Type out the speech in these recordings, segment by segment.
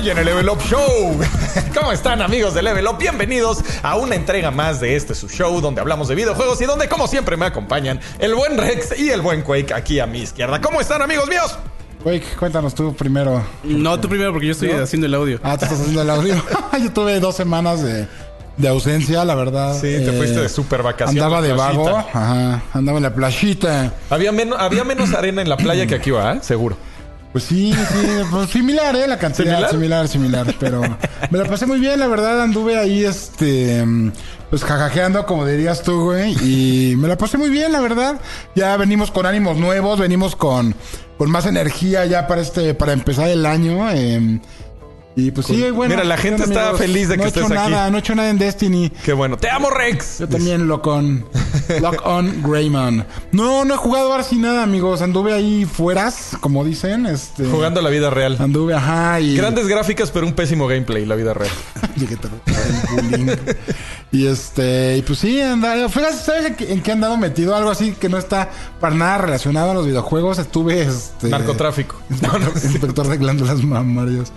Hoy en el Level Up Show. ¿Cómo están amigos de Level Up? Bienvenidos a una entrega más de este su show donde hablamos de videojuegos y donde como siempre me acompañan el buen Rex y el buen Quake aquí a mi izquierda. ¿Cómo están amigos míos? Quake, cuéntanos tú primero. No, tú primero porque yo estoy haciendo el audio. Ah, tú estás haciendo el audio. yo tuve dos semanas de, de ausencia, la verdad. Sí, te Eh, fuiste de super vacaciones. Andaba de vago. Ajá, andaba en la playita. Había, menos, había menos arena en la playa que aquí va, ¿eh? Seguro. Pues sí, sí, pues similar, ¿eh? La cantidad, ¿Similar? similar, similar, pero me la pasé muy bien, la verdad, anduve ahí, este, pues jajajeando, como dirías tú, güey, y me la pasé muy bien, la verdad. Ya venimos con ánimos nuevos, venimos con, con más energía ya para este, para empezar el año, eh, y pues sí, bueno. Mira, la gente bueno, está feliz de no que he hecho aquí. nada, no he hecho nada en Destiny. Qué bueno. ¡Te amo, Rex! Yo también lock on. Lock on Greyman. No, no he jugado ahora sí nada, amigos. Anduve ahí fueras, como dicen. Este, Jugando la vida real. Anduve, ajá. Y Grandes gráficas, pero un pésimo gameplay, la vida real. Llegué tarde, y este, y pues sí, andaba. Fíjate, ¿sabes en qué, he andado metido? Algo así que no está para nada relacionado a los videojuegos. Estuve este. Narcotráfico. No, no, Inspector de glándulas mamarias.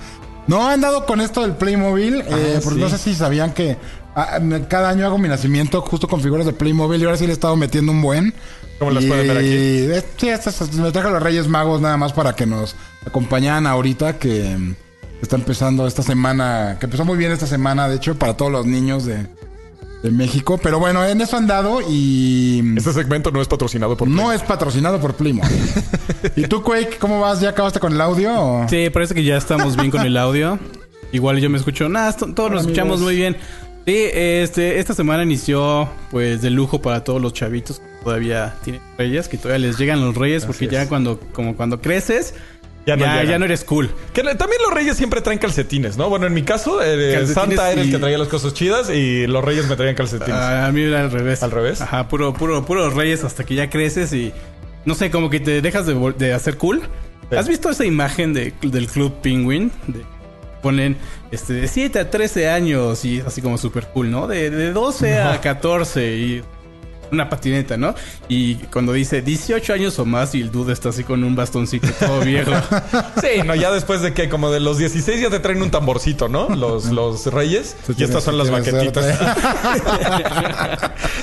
No, he andado con esto del Playmobil. eh, porque sí. no sé si sabían que ah, cada año hago mi nacimiento justo con figuras de Playmobil. Y ahora sí le he estado metiendo un buen. Como las pueden ver aquí. eh, Sí, me traje a los Reyes Magos nada más para que nos acompañaran ahorita que está empezando esta semana, que empezó muy bien esta semana, de hecho, para todos los niños de, de México. Pero bueno, en eso han dado y Este segmento no es patrocinado por no es patrocinado por Playmobil. ¿Y tú, Quake, cómo vas? ¿Ya acabaste con el audio? o? Sí, parece que ya estamos bien con el audio. Igual yo me escucho. Nada, esto- todos nos escuchamos amigos. muy bien. Sí, este, esta semana inició pues de lujo para todos los chavitos que todavía tienen reyes, que todavía les llegan los reyes, porque ya cuando, como cuando creces, Ya no ya, no eres cool. Que también los reyes siempre traen calcetines, ¿no? Bueno, en mi caso, eh, Santa era el y- que traía las cosas chidas y los reyes me traían calcetines. Ah, a mí era al revés. ¿Al revés? Ajá, puro, puro, puro reyes hasta que ya creces y no sé, como que te dejas de, hacer cool. Sí. ¿Has visto esa imagen de- del Club Penguin? De- ponen este, de 7 a 13 años y así como súper cool, ¿no? De, de 12 a 14 y una patineta, ¿no? Y cuando dice 18 años o más y el dude está así con un bastoncito todo viejo. Sí, no, ya después de que como de los 16 ya te traen un tamborcito, ¿no? Los, los reyes. Tú Y estas son las baquetitas.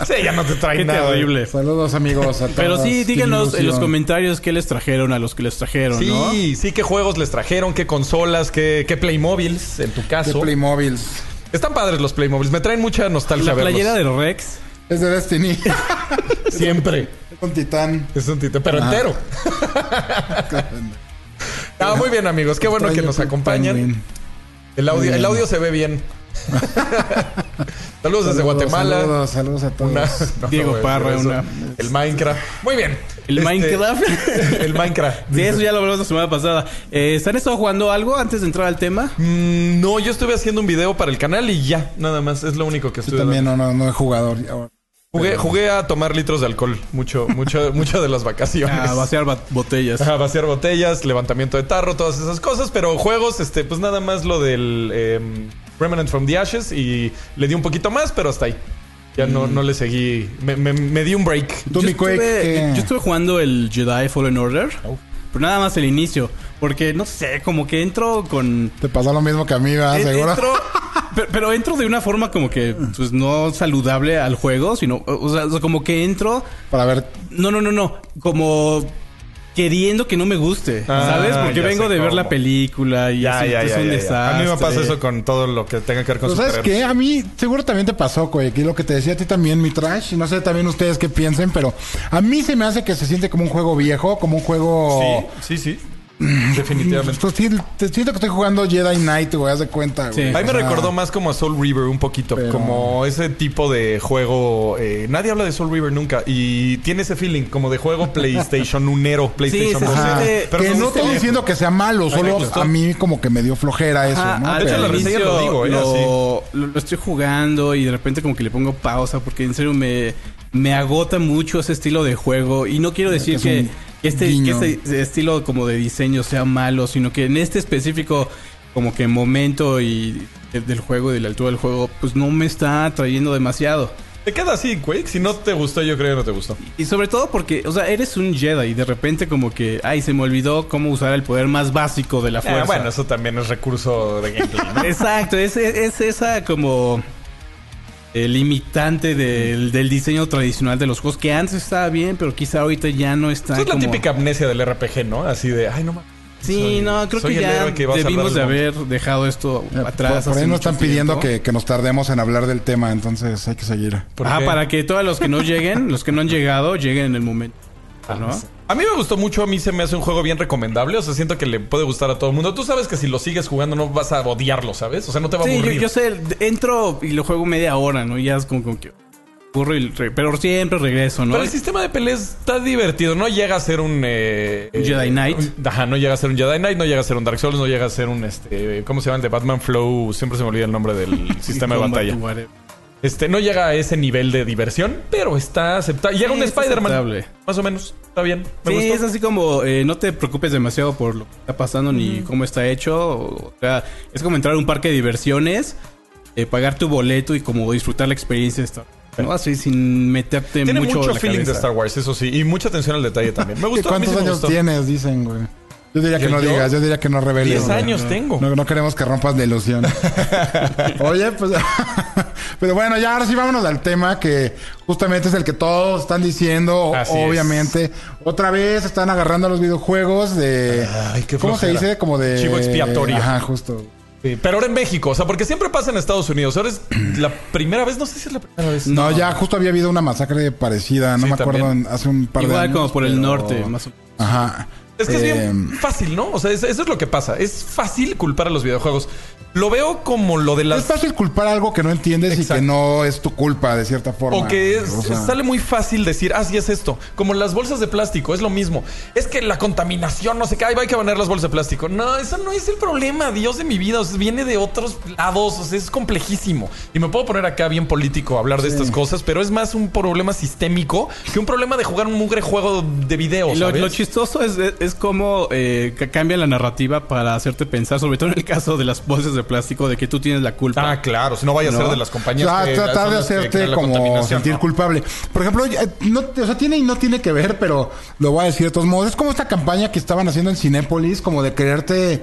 sí, ya no te Qué traen nada. terrible. Saludos, amigos. A Pero sí, Qué díganos en los comentarios qué les trajeron a los que les trajeron, Sí, ¿no? sí, qué juegos les trajeron, qué consolas, qué, qué Playmobiles, en tu caso. Playmobiles. Están padres los Playmobiles, me traen mucha nostalgia La verlos. playera de Rex. Es de Destiny. Siempre. Es un titán. Es un tite, pero Ah. entero. Ah, muy bien, amigos. Qué bueno que nos acompañan. El audio, el audio se ve bien. Saludos desde Guatemala. Saludos, saludos a todos. Una- no, Diego güey, Parra, una- El Minecraft. Muy bien. ¿El Este, Minecraft? el Minecraft. Sí, eso ya lo hablamos la semana pasada. Eh, ¿Están estado jugando algo antes de entrar al tema? Mm, no, yo estuve haciendo un video para el canal y ya, nada más. Es lo único que Yo estuve también no, no, no he jugado. ahora. Jugué, jugué a tomar litros de alcohol. Mucho, mucho, mucho de las vacaciones. A vaciar botellas. Ajá, vaciar botellas, levantamiento de tarro, todas esas cosas. Pero juegos, este, pues nada más lo del em, Remnant from the Ashes y le di un poquito más, pero hasta ahí. Ya no, no le seguí. Me, me- me di un break. Yo estuve, yo estuve jugando el Jedi Fallen Order. Oh. Pero nada más el inicio. Porque, no sé, como que entro con... Te pasó lo mismo que a mí, ¿verdad? Seguro. entro- pero, pero entro de una forma como que, pues, no saludable al juego, sino... O sea, como que entro... Para ver. No, no, no, no. Como queriendo que no me guste, Ah, ¿sabes? Porque vengo de ver la película y Ya, es, ya, es ya, un ya, ya. desastre. A mí me pasa eso con todo lo que tenga que ver con Pues, ¿Sabes superhéroes. qué? A mí seguro también te pasó, Quake. Y lo que te decía a ti también, mi trash. No sé también ustedes qué piensen, pero a mí se me hace que se siente como un juego viejo, como un juego. Sí, sí, sí. Definitivamente. Pues sí, te siento que estoy jugando Jedi Knight, güey, haz de cuenta, Sí. güey. A mí me recordó más como a Soul River un poquito, Pero- como ese tipo de juego. eh, nadie habla de Soul River nunca y tiene ese feeling como de juego PlayStation unero, PlayStation se 2. Ajá. siente- Pero que no estoy diciendo que sea malo, solo a mí como que me dio flojera eso, Ajá, ¿no? de hecho, Pero- la reseña inicio lo digo, ¿eh? lo, lo- lo estoy jugando y de repente como que le pongo pausa porque en serio me, me agota mucho ese estilo de juego y no quiero decir es que, un que este, que este estilo como de diseño sea malo, sino que en este específico como que momento y de- del juego y de la altura del juego pues no me está trayendo demasiado. Te queda así, Quake. Si no te gustó, yo creo que no te gustó. Y sobre todo porque, o sea, eres un Jedi y de repente como que, ay, se me olvidó cómo usar el poder más básico de la Ah, fuerza. bueno, eso también es recurso de gameplay. ¿no? Exacto, es, es esa como eh, limitante del, del diseño tradicional de los juegos que antes estaba bien, pero quizá ahorita ya no está. Esa es la como- típica amnesia del RPG, ¿no? Así de, ay, no mames. Sí, soy- no, creo que ya que debimos de haber dejado esto Eh, atrás. por, por ahí nos están pidiendo que, que nos tardemos en hablar del tema, entonces hay que seguir. ¿Por Ah, qué? para que todos los que no lleguen, los que no han llegado, lleguen en el momento. ¿no? A mí me gustó mucho, a mí se me hace un juego bien recomendable, o sea, siento que le puede gustar a todo el mundo. Tú sabes que si lo sigues jugando no vas a odiarlo, ¿sabes? O sea, no te va a Sí, yo, aburrir. yo sé, entro y lo juego media hora, ¿no? Y Ya es como, como que pero siempre regreso, ¿no? Pero el sistema de peleas está divertido. No llega a ser un... eh, Jedi eh, Knight. un- ajá, no llega a ser un Jedi Knight, no llega a ser un Dark Souls, no llega a ser un... este ¿Cómo se llama el de Batman Flow? Siempre se me olvida el nombre del sistema de batalla. Este, no llega a ese nivel de diversión, pero está aceptable. Llega Sí, un está Spider-Man. Más o menos. Está bien. Me Sí, gustó. es así como eh, no te preocupes demasiado por lo que está pasando ni cómo está hecho. O sea, es como entrar a un parque de diversiones, eh, pagar tu boleto y como disfrutar la experiencia de Star Wars, ¿no? Así sin meterte Tiene mucho, mucho, en la feeling de. Star Wars, eso sí. Y mucha atención al detalle también. Me gustó. a mí ¿Cuántos sí me años gustó. tienes? Dicen, güey. Yo diría que ¿Yo? no digas, yo diría que no reveles. 10 güey. años tengo. No, no queremos que rompas la ilusión. Oye, pues. pero bueno, ya ahora sí vámonos al tema que justamente es el que todos están diciendo. Así obviamente. Otra vez están agarrando a los videojuegos de. Ay, qué ¿Cómo se dice? Como de. Chivo expiatorio. Ajá, justo. Sí, pero ahora en México, o sea, porque siempre pasa en Estados Unidos. Ahora es la primera vez, no sé si es la primera vez. No, ya justo había habido una masacre parecida. No Sí, me acuerdo también. en- hace un par de Igual años. como por el norte, más o menos. Ajá. Es que es bien Em, fácil, ¿no? O sea, es- eso es lo que pasa. Es fácil culpar a los videojuegos. Lo veo como lo de Es las... fácil culpar algo que no entiendes y que no es tu culpa, de cierta forma. O que es- O sea, sale muy fácil decir, ah, sí es esto. Como las bolsas de plástico, es lo mismo. Es que la contaminación, no sé qué, ay, hay que banear las bolsas de plástico. No, eso no es el problema, Dios de mi vida. O sea, viene de otros lados, o sea, es complejísimo. Y me puedo poner acá bien político a hablar de estas cosas, pero es más un problema sistémico que un problema de jugar un mugre juego de video, lo, chistoso es, es, es cómo eh, ca- cambia la narrativa para hacerte pensar, sobre todo en el caso de las bolsas de plástico, de que tú tienes la culpa. Ah, claro, si no vaya a ser ¿No? de las compañías. tra- que tratar de hacerte como sentir ¿no? culpable. Por ejemplo, eh, no, o sea, tiene y no tiene que ver, pero lo voy a decir de todos modos. Es como esta campaña que estaban haciendo en Cinépolis, como de quererte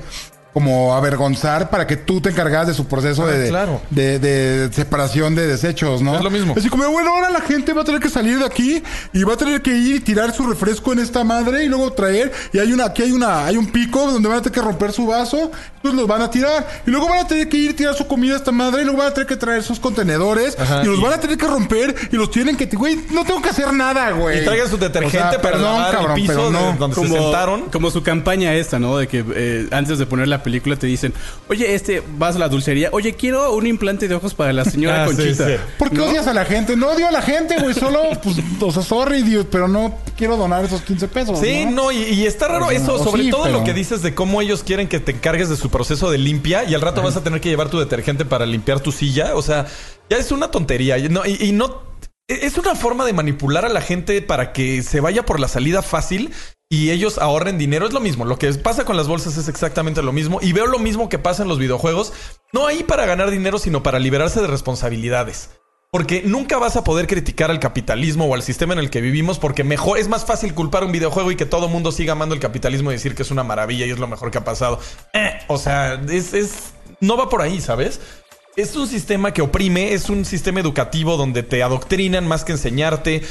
como avergonzar para que tú te encargas de su proceso Ah, de, claro. de, de separación de desechos, ¿no? Es lo mismo. Así como, bueno, ahora la gente va a tener que salir de aquí y va a tener que ir y tirar su refresco en esta madre y luego traer. Y hay una, aquí hay una, hay un pico donde van a tener que romper su vaso, entonces los van a tirar. Y luego van a tener que ir y tirar su comida a esta madre y luego van a tener que traer sus contenedores Ajá, y los y- van a tener que romper y los tienen que, güey, no tengo que hacer nada, güey. Y traigan su detergente O sea, para perdón, lavar cabrón, el piso pero no. de donde se como, sentaron. como su campaña esta, ¿no? De que eh, antes de poner la película te dicen, oye, este, vas a la dulcería, oye, quiero un implante de ojos para la señora Ah, Conchita. sí. ¿Por qué ¿No? odias a la gente? No odio a la gente, güey. Solo, pues, o sea, sorry, dude, pero no quiero donar esos 15 pesos. Sí, no, y, y está raro O sea, eso, o sobre sí, todo pero- lo que dices de cómo ellos quieren que te encargues de su proceso de limpia y al rato vas a tener que llevar tu detergente para limpiar tu silla. O sea, ya es una tontería. Y no, y, y no es una forma de manipular a la gente para que se vaya por la salida fácil y ellos ahorren dinero. Es lo mismo. Lo que pasa con las bolsas es exactamente lo mismo. Y veo lo mismo que pasa en los videojuegos. No ahí para ganar dinero, sino para liberarse de responsabilidades. Porque nunca vas a poder criticar al capitalismo o al sistema en el que vivimos porque mejor es más fácil culpar un videojuego y que todo mundo siga amando el capitalismo y decir que es una maravilla y es lo mejor que ha pasado. Eh, o sea, es, es- no va por ahí, ¿sabes? Es un sistema que oprime, es un sistema educativo donde te adoctrinan más que enseñarte.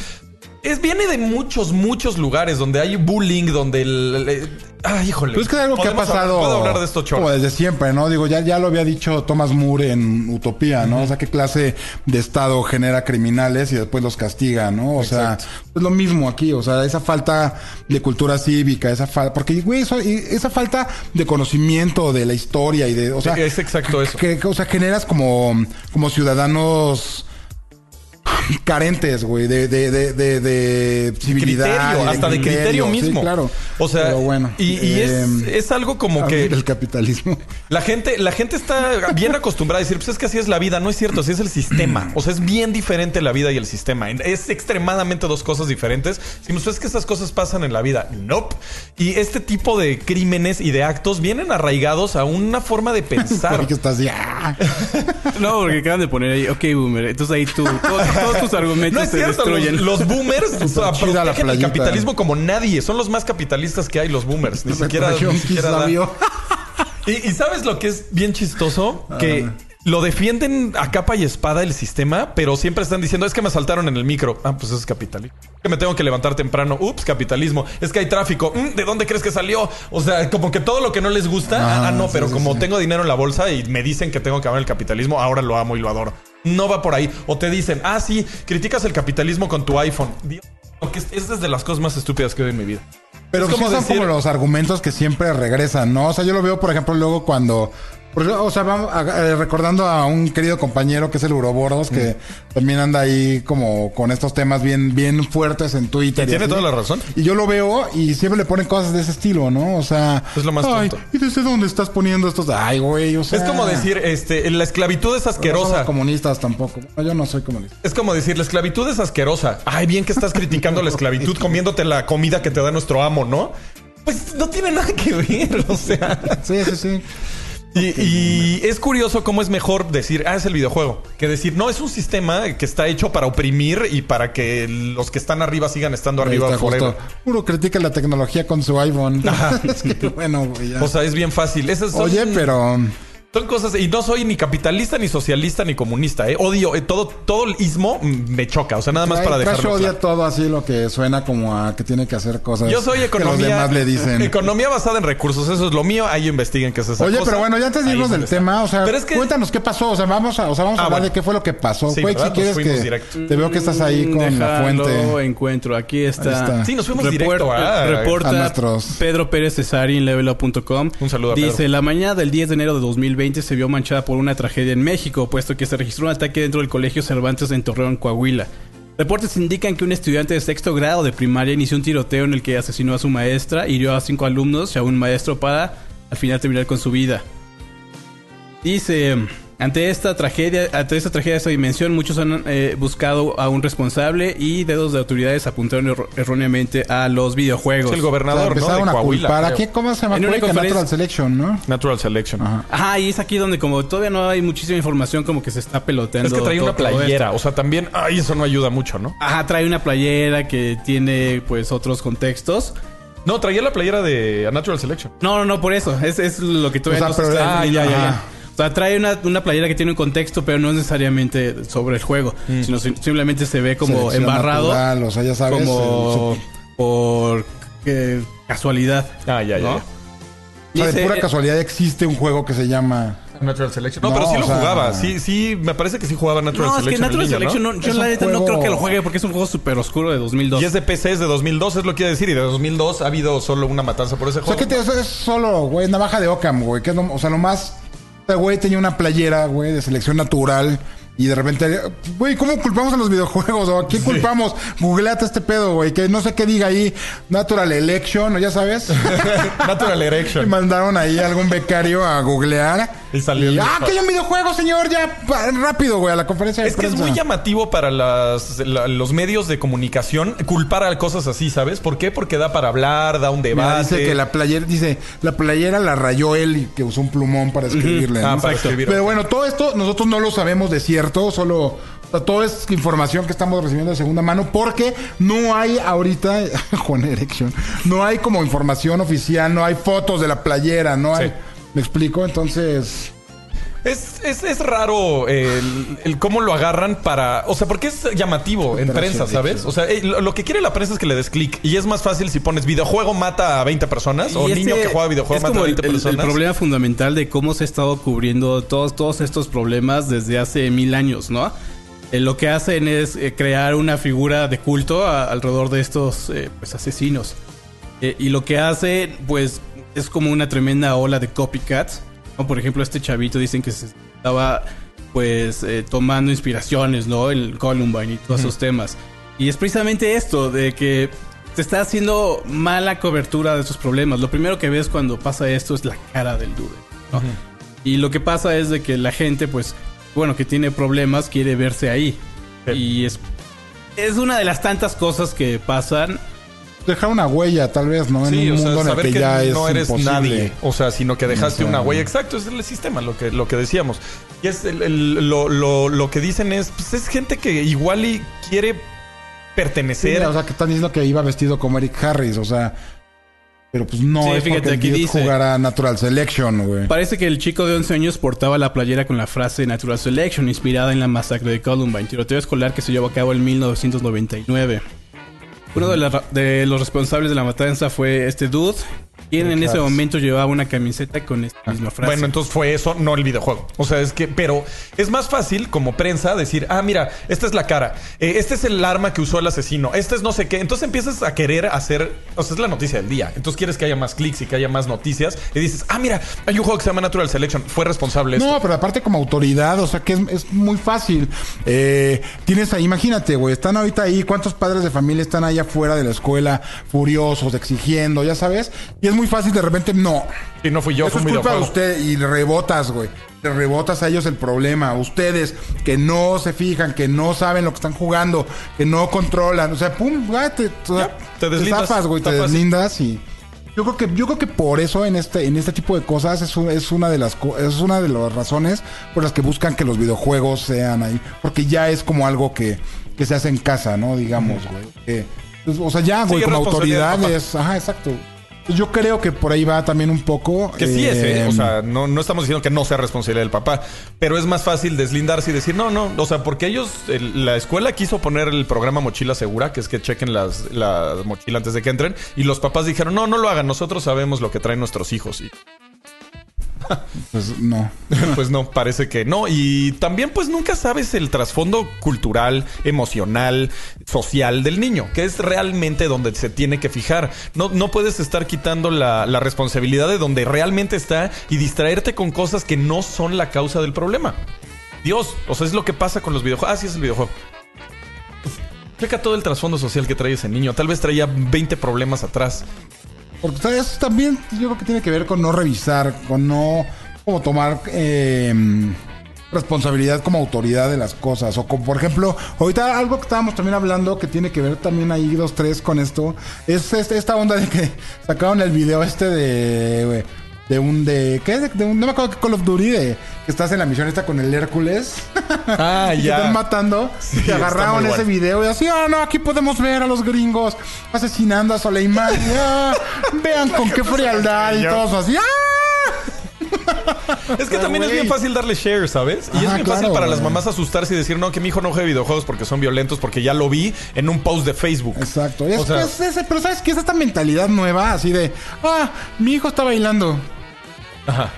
Es, viene de muchos, muchos lugares donde hay bullying, donde el... el- ay, híjole. Pues es que es algo que ha hablar- pasado. puedo hablar de esto, como desde siempre, ¿no? Digo, ya, ya lo había dicho Thomas Moore en Utopía, ¿no? O sea, qué clase de Estado genera criminales y después los castiga, ¿no? O sea, es lo mismo aquí. O sea, esa falta de cultura cívica, esa falta. Porque, güey, eso- y esa falta de conocimiento de la historia y de. O sea, es exacto eso. que, que, o sea, generas como, como ciudadanos carentes, güey, de, de, de, de, de civilidad. criterio, hasta de criterio sí, mismo. claro. O sea, Pero bueno. y, y es, em, es algo como a que el capitalismo. la gente, la gente está bien acostumbrada a decir, pues es que así es la vida. No es cierto, así es el sistema. O sea, es bien diferente la vida y el sistema. Es extremadamente dos cosas diferentes. Si pues es que estas cosas pasan en la vida, nope. Y este tipo de crímenes y de actos vienen arraigados a una forma de pensar. Porque estás ya. No, porque acaban de poner ahí, ok, boomer. Entonces ahí tú, todos todos tus argumentos No es se cierto, destruyen. los, los boomers o sea, protegen el capitalismo como nadie. Son los más capitalistas que hay, los boomers. Ni siquiera, ni siquiera da. Y, y ¿sabes lo que es bien chistoso? Que lo defienden a capa y espada el sistema, pero siempre están diciendo, es que me saltaron en el micro. Ah, pues eso es capitalismo. Es que me tengo que levantar temprano. Ups, capitalismo. Es que hay tráfico. Mm, ¿De dónde crees que salió? O sea, como que todo lo que no les gusta. Ah, ah, no, sí, pero sí, como sí. tengo dinero en la bolsa y me dicen que tengo que amar el capitalismo, ahora lo amo y lo adoro. No va por ahí. O te dicen, ah, sí, criticas el capitalismo con tu iPhone. Dios, es, es de las cosas más estúpidas que he oído en mi vida. Pero Es sí como son decir- como los argumentos que siempre regresan, ¿no? O sea, yo lo veo, por ejemplo, luego cuando... O sea, vamos a- eh, recordando a un querido compañero que es el Urobordos, que Mm. también anda ahí como con estos temas bien, bien fuertes en Twitter. Y tiene así. toda la razón. Y yo lo veo y siempre le ponen cosas de ese estilo, ¿no? O sea... Es lo más Ay, tonto. ¿y desde dónde estás poniendo estos? Ay, güey, o sea... Es como decir, este, la esclavitud es No somos asquerosa. comunistas tampoco. No, yo no soy comunista. Es como decir, la esclavitud es asquerosa. Ay, bien que estás criticando la esclavitud comiéndote la comida que te da nuestro amo, ¿no? Pues no tiene nada que ver, o sea. Sí, sí, sí. Y, y es curioso cómo es mejor decir, ah, es el videojuego, que decir, no, es un sistema que está hecho para oprimir y para que los que están arriba sigan estando Ahí arriba justo. Puro critica la tecnología con su iPhone. es que, bueno, güey, ya. O sea, es bien fácil. Esas son, Oye, pero... Son cosas, y no soy ni capitalista, ni socialista, ni comunista, ¿eh? Odio, eh, todo, todo el ismo mm, me choca. O sea, nada más para dejarlo odia claro. todo así lo que suena como a que tiene que hacer cosas. Yo soy Que economía. los demás le dicen. Economía basada en recursos, eso es lo mío. Ahí investiguen qué es esa Oye, cosa. pero bueno, ya antes de irnos del está. tema, o sea, Pero es que- cuéntanos qué pasó. O sea, vamos a, o sea, vamos a Ah, hablar bueno. de qué fue lo que pasó. Sí, ¿verdad? si quieres que directo. te veo que estás ahí con la Déjalo, fuente. encuentro. Aquí está. Ahí está. Sí, nos fuimos directo a- reporta a nuestros- Pedro Pérez Cesari en levelup.com. Un saludo a Dice, Pedro. la mañana del 10 de enero de 2020 se vio manchada por una tragedia en México, puesto que se registró un ataque dentro del Colegio Cervantes en Torreón, Coahuila. Reportes indican que un estudiante de sexto grado de primaria inició un tiroteo en el que asesinó a su maestra, hirió a cinco alumnos y a un maestro para al final terminar con su vida. Dice, ante esta tragedia, ante esta tragedia de esta dimensión, muchos han eh, buscado a un responsable y dedos de autoridades apuntaron erróneamente a los videojuegos. Es el O sea, gobernador, ¿no? empezaron De a Coahuila. culpar. ¿A creo. qué? ¿Cómo se llama? En una conferencia- Natural Selection, ¿no? Natural Selection. Ajá. Ajá, y es aquí donde como todavía no hay muchísima información, como que se está peloteando. Es que trae todo- una playera. O sea, también, ay, eso no ayuda mucho, ¿no? Ajá, trae una playera que tiene pues otros contextos. No, traía la playera de A Natural Selection. No, no, no, por eso. Es, es lo que todavía O sea, no se pero- está ah, ya, ya, ya. O sea, trae una, una playera que tiene un contexto, pero no necesariamente sobre el juego, sino sim- simplemente se ve como Selección embarrado, natural, o sea, ya sabes. como el- por eh, casualidad. Ah, ya, ya, ¿no? ya. o sea, de pura eh, casualidad existe un juego que se llama... Natural Selection. No, No, pero sí lo sea- jugaba. Sí, sí, me parece que sí jugaba Natural No, es que Selection. Natural Selection, ¿no? no, yo Es la neta no juego- creo que lo juegue porque es un juego súper oscuro de 2002. Y es de PC, es de 2002, es lo que iba a decir. Y de 2002 ha habido solo una matanza por ese O sea, juego. que te- eso es solo, güey, navaja de Ockham, güey. Que es lo- o sea, lo más... Güey tenía una playera, güey, de selección natural. Y de repente, güey, ¿cómo culpamos a los videojuegos? ¿O a quién culpamos? Googleate este pedo, güey. Que no sé qué diga ahí. Natural Election, ¿o ya sabes? Natural y Erection. mandaron ahí a algún becario a googlear. Y salió ah, que hay un videojuego, señor. Ya, rápido, güey, a la conferencia de Es que es muy llamativo para las- la- los medios de comunicación culpar a cosas así, ¿sabes? ¿Por qué? Porque da para hablar, da un Mira, debate. dice que la playera, dice, la playera la rayó él y que usó un plumón para escribirle. Ah, ¿no? para escribir. Pero bueno, todo esto nosotros no lo sabemos de cierto, solo o sea, todo es información que estamos recibiendo de segunda mano porque no hay ahorita, Juan Erection, no hay como información oficial, no hay fotos de la playera, no hay... Sí. ¿Me explico? Entonces... Es, es, es raro el, el cómo lo agarran para... O sea, porque es llamativo en prensa, ¿sabes? O sea, eh, lo, lo que quiere la prensa es que le des clic. Y es más fácil si pones videojuego mata a 20 personas o este niño que juega videojuego mata a como el, 20 el- el personas. problema fundamental de cómo se ha estado cubriendo todos, todos estos problemas desde hace mil años, ¿no? Eh, lo que hacen es eh, crear una figura de culto a- alrededor de estos pues, asesinos. Y lo que hace, pues, es como una tremenda ola de copycats. ¿No? Por ejemplo, este chavito dicen que se estaba, pues, eh, tomando inspiraciones, ¿no? El Columbine y todos esos temas. Y es precisamente esto, de que se está haciendo mala cobertura de estos problemas. Lo primero que ves cuando pasa esto es la cara del dude. ¿no? Y lo que pasa es de que la gente, pues, bueno, que tiene problemas, quiere verse ahí. Sí. Y es, es una de las tantas cosas que pasan dejar una huella, tal vez, ¿no? En Sí, un o sea, mundo en el que, que, ya es no eres imposible. nadie. O sea, sino que dejaste O sea, una huella. Exacto, es el sistema, lo que, lo que decíamos. Y es el- el- lo, lo- lo que dicen es, pues es gente que igual y quiere Sí, pertenecer. o sea, que están diciendo que iba vestido como Eric Harris, o sea. Pero pues no, Sí, es fíjate, porque aquí dice- jugara Natural Selection, güey. Parece que el chico de 11 años portaba la playera con la frase Natural Selection, inspirada en la masacre de Columbine, tiroteo escolar que se llevó a cabo en 1999. Uno de, la- de los responsables de la matanza fue este dude, quien en ese momento llevaba una camiseta con esta misma frase. Bueno, entonces fue eso, no el videojuego. O sea, es que, pero es más fácil como prensa decir, ah, mira, esta es la cara, eh, este es el arma que usó el asesino, este es no sé qué. Entonces empiezas a querer hacer, o sea, es la noticia del día. Entonces quieres que haya más clics y que haya más noticias y dices, ah, mira, hay un juego que se llama Natural Selection, fue responsable. esto. No, pero aparte como autoridad, o sea que es, es muy fácil. Eh, tienes ahí, imagínate, güey, están ahorita ahí, ¿cuántos padres de familia están ahí afuera de la escuela, furiosos, exigiendo, ya sabes? Y es muy fácil de repente, no. Y no fui yo, Eso fue es un culpa de videojuego. usted y le rebotas, güey. Le rebotas a ellos el problema. Ustedes que no se fijan, que no saben lo que están jugando, que no controlan. O sea, pum, ya te, Ya, te deslindas. zafas, güey, te deslindas y yo creo que yo creo que por eso en este en este tipo de cosas es, es una de las es una de las razones por las que buscan que los videojuegos sean ahí, porque ya es como algo que, que se hace en casa, ¿no? Digamos, güey. Que, pues, o sea, ya, güey, Sí, como autoridades, ajá, exacto. Yo creo que por ahí va también un poco. Que sí es, ¿eh? eh, O sea, no, no estamos diciendo que no sea responsabilidad del papá, pero es más fácil deslindarse y decir, no, no, o sea, porque ellos, el- la escuela quiso poner el programa Mochila Segura, que es que chequen las, la mochila antes de que entren, y los papás dijeron, no, no lo hagan, nosotros sabemos lo que traen nuestros hijos. Y Pues no. pues no, parece que no. Y también pues nunca sabes el trasfondo cultural, emocional, social del niño, que es realmente donde se tiene que fijar. No, no puedes estar quitando la, la responsabilidad de donde realmente está y distraerte con cosas que no son la causa del problema. Dios, o sea, es lo que pasa con los videojuegos. Ah, sí, es el videojuego. Pues, Checa todo el trasfondo social que trae ese niño. Tal vez traía 20 problemas atrás. Porque ¿sabes? también yo creo que tiene que ver con no revisar, con no como tomar eh, responsabilidad como autoridad de las cosas. O con, por ejemplo, ahorita algo que estábamos también hablando que tiene que ver también ahí dos, tres con esto, es este- esta onda de que sacaron el video este de... De un de. ¿Qué? De, de un, no me acuerdo qué Call of Duty de que estás en la misión esta con el Hércules. Ah, y te están matando. Sí, y está agarraron ese bueno. video y así, ah, no, aquí podemos ver a los gringos asesinando a Soleimán. Ah, vean con qué frialdad y yo. todos así. ¡Ah! Es que también es bien fácil darle share, ¿sabes? Y es bien fácil para las mamás asustarse y decir, no, que mi hijo no juegue videojuegos porque son violentos, porque ya lo vi en un post de Facebook. Exacto. Y es, O sea- es ese- pero ¿sabes qué? Es esta mentalidad nueva, así de, ah, mi hijo está bailando. Ajá.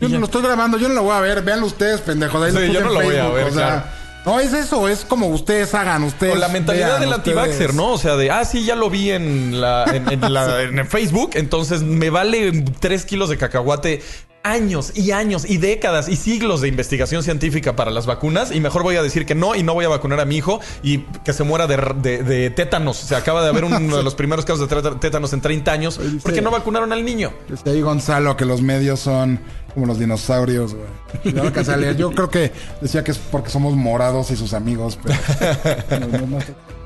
Yo no lo estoy grabando, yo no lo voy a ver. Véanlo ustedes, pendejos. Ahí Sí, lo yo no lo voy a ver, o sea, claro. No, es eso, es como ustedes hagan, ustedes. O la mentalidad vean, del ustedes- anti-vaxxer, ¿no? O sea, de, ah, sí, ya lo vi en, la, en, en la- en el Facebook, entonces me vale tres kilos de cacahuate años y años y décadas y siglos de investigación científica para las vacunas y mejor voy a decir que no y no voy a vacunar a mi hijo y que se muera de, de- de tétanos. Se acaba de haber uno de los primeros casos de tétanos en 30 años porque no vacunaron al niño. Dice ahí Gonzalo que los medios son como los dinosaurios, güey. Yo creo que decía que es porque somos morados y sus amigos, pero.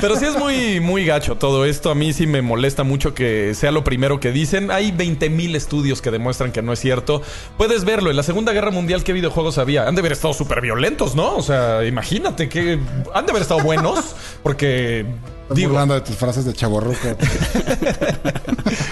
Pero sí es muy, muy gacho todo esto. A mí sí me molesta mucho que sea lo primero que dicen. Hay 20 mil estudios que demuestran que no es cierto. Puedes verlo. En la Segunda Guerra Mundial, ¿qué videojuegos había? Han de haber estado súper violentos, ¿no? O sea, imagínate que han de haber estado buenos. Porque, digo, burlando de tus frases de chaborruco.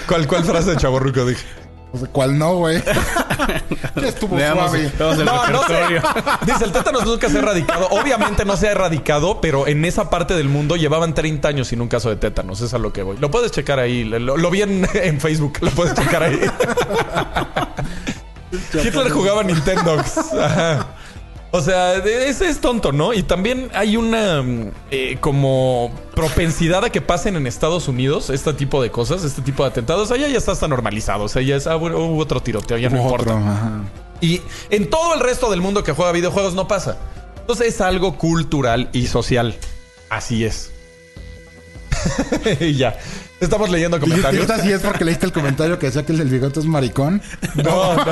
¿cuál, ¿cuál frase de chaborruco dije? O sea, ¿Cuál no, güey? Estuvo Veamos, suave. veamos el No, no sé. repertorio. Dice, el tétanos nunca se ha erradicado. Obviamente no se ha erradicado, pero en esa parte del mundo llevaban 30 años sin un caso de tétanos. Es a lo que voy. Lo puedes checar ahí. Lo, lo vi en, en Facebook. Lo puedes checar ahí. Hitler jugaba Nintendo. Ajá. O sea, ese es tonto, ¿no? Y también hay una mm, eh, como propensidad a que pasen en Estados Unidos este tipo de cosas, este tipo de atentados. Allá ya está hasta normalizado. O sea, ya es, ah, bueno, hubo otro tiroteo, ya no Otro, importa. ajá. Y en todo el resto del mundo que juega videojuegos no pasa. Entonces es algo cultural y social. Así es. y ya. Estamos leyendo comentarios. esta sí es porque leíste el comentario que decía que el del bigote es maricón. No, no.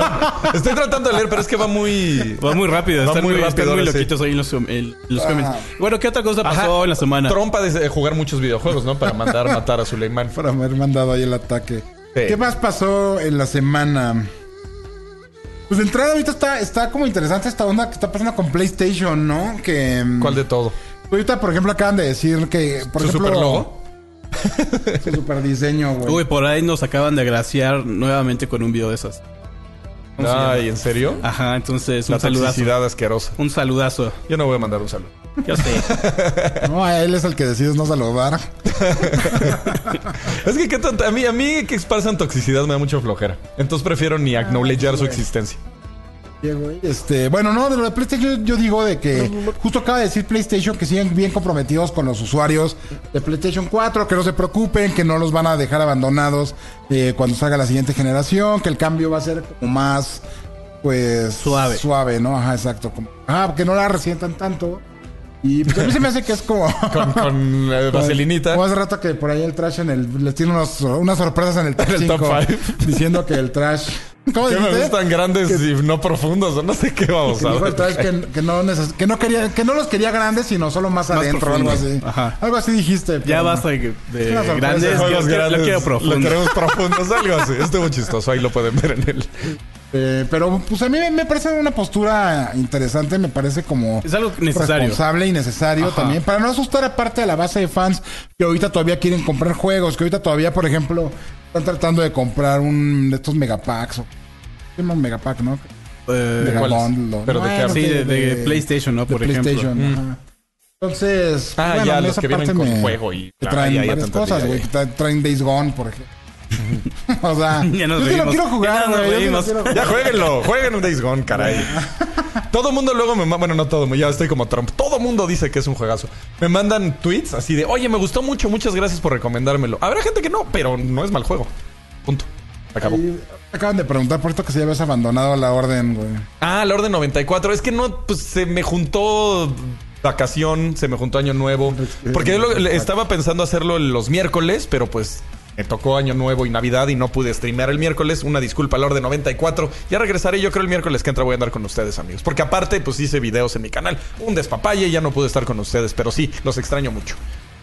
Estoy tratando de leer, pero es que va muy. Va muy rápido, Va están muy rápido están muy sí. loquitos ahí en los, com- en los Ah. comments. Bueno, ¿qué otra cosa pasó Ajá. en la semana? Trompa de jugar muchos videojuegos, ¿no? Para mandar matar a Suleiman. Para haber mandado ahí el ataque. Sí. ¿Qué más pasó en la semana? Pues de entrada ahorita está, está como interesante esta onda que está pasando con PlayStation, ¿no? Que ¿Cuál de todo? ahorita, por ejemplo, acaban de decir que, por ¿Su ejemplo, super logo? su super diseño, güey. Uy, por ahí nos acaban de agraciar nuevamente con un video de esas. ¿Cómo se Ay, ¿en serio? Ajá, entonces un La saludazo. asquerosa. Un saludazo. Yo no voy a mandar un saludo. Ya sé. No, a él es el que decides no saludar. Es que qué tonta. A mí, a mí que expresan toxicidad me da mucha flojera. Entonces prefiero ni acknowledgear su existencia. Güey. Este, bueno, no, de lo de PlayStation yo digo de que justo acaba de decir PlayStation que siguen bien comprometidos con los usuarios de PlayStation 4, que no se preocupen, que no los van a dejar abandonados eh, cuando salga la siguiente generación, que el cambio va a ser como más, pues... Suave. Suave, ¿no? Ajá, exacto. Como, ah, que no la resientan tanto. Y pues a mí se me hace que es como... Con, con eh, vaselinita. Como hace rato que por ahí el trash en el... Les tiene unos- unas sorpresas en el top, En el top 5, five. Diciendo que el trash... ¿Cómo Que me gustan grandes y no profundos. O no sé qué vamos Que a ver. trash que, que no neces- que no quería, que no los quería grandes, sino solo más, Más adentro, algo así. Ajá. Algo así dijiste. Ya basta de, de grandes. Yo, grandes, lo quiero Lo profundo. queremos profundos, algo así. Estuvo chistoso. Ahí lo pueden ver en el. Eh, pero pues a mí me, parece una postura interesante, me parece como Es algo necesario. responsable y necesario Ajá. también, para no asustar a parte de la base de fans que ahorita todavía quieren comprar juegos, que ahorita todavía, por ejemplo, están tratando de comprar un de estos megapacks. o- ¿Qué más megapack, no? Eh, ¿Pero de bueno, sí, de, de PlayStation, ¿no? de Por ejemplo. PlayStation, ajá. Entonces, Ah, bueno, ya, en los esa que vienen parte con me- juego y. traen ya, ya varias cosas, güey. traen Days Gone, por ejemplo. o sea, Ya nos yo sí lo quiero jugar, Ya nos güey. Yo sí lo reímos. quiero jugar. Ya jueguenlo, jueguen un Days Gone, caray. Todo mundo luego me manda, bueno, no todo, ya estoy como Trump. Todo mundo dice que es un juegazo. Me mandan tweets así de, oye, me gustó mucho, muchas gracias por recomendármelo. Habrá gente que no, pero no es mal juego. Punto. Acabó. Y acaban de preguntar por esto que si ya habías abandonado la orden, güey. Ah, la orden 94. Es que no, pues se me juntó vacación, se me juntó año nuevo. Porque yo lo- estaba pensando hacerlo los miércoles, pero pues me tocó año nuevo y Navidad y no pude streamear el miércoles. Una disculpa, la orden 94. Ya regresaré, yo creo el miércoles que entra voy a andar con ustedes, amigos. Porque aparte, pues hice videos en mi canal. Un despapalle ya no pude estar con ustedes, pero sí, los extraño mucho.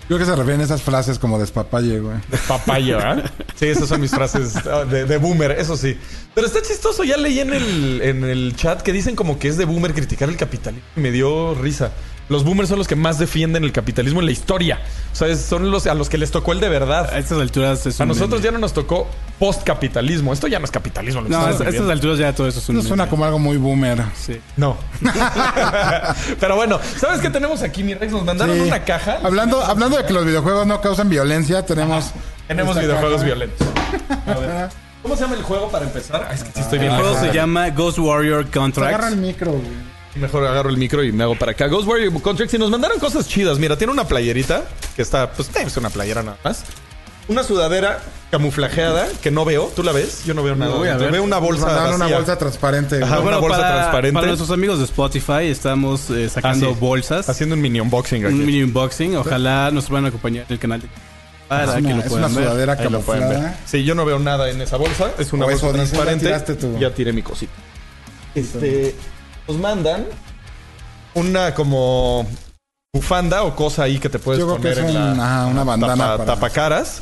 Creo que se refieren a esas frases como despapalle, güey. Papaya, ¿verdad? Sí, esas son mis frases ah, de, de boomer, eso sí. Pero está chistoso, ya leí en el, en el chat que dicen como que es de boomer criticar el capitalismo. y Me dio risa. Los boomers son los que más defienden el capitalismo en la historia. O sea, son los a los que les tocó el de A verdad. estas alturas es A un nosotros meme. ya no nos tocó postcapitalismo. Esto ya no es capitalismo. lo que No, a estas alturas ya todo eso es un Eso suena como algo muy boomer. Sí. No. Pero bueno, ¿sabes qué tenemos aquí, mi Rex? Nos mandaron Sí. una caja. Hablando, hablando de que los videojuegos no causan violencia, tenemos. Tenemos videojuegos caja. violentos. A ver. ¿Cómo se llama el juego para empezar? Ah, es que sí estoy bien. El juego se llama Ghost Warrior Agarra el Contracts. micro, güey. Mejor agarro el micro y me hago para acá. Ghost Warrior Contracts y nos mandaron cosas chidas. Mira, tiene una playerita que está, pues es una playera nada más. Una sudadera camuflajeada que no veo. ¿Tú la ves? Yo no veo nada. voy a Yo ver. veo una Nos bolsa mandaron una vacía. bolsa transparente. una bolsa para, transparente. Para nuestros amigos de Spotify estamos eh, sacando Ah, sí. bolsas. Haciendo un mini unboxing aquí. un mini unboxing. Ojalá nos puedan acompañar en el canal de para Es que una, lo es puedan una ver. sudadera Ahí lo pueden ver. camuflada. Sí, yo no veo nada en esa bolsa. Es una O bolsa eso dices, ya transparente. Ya tiré mi cosita. Este, nos mandan una como bufanda o cosa ahí que te puedes Yo creo que poner es en un- la ajá, una bandana tapa, para- tapacaras.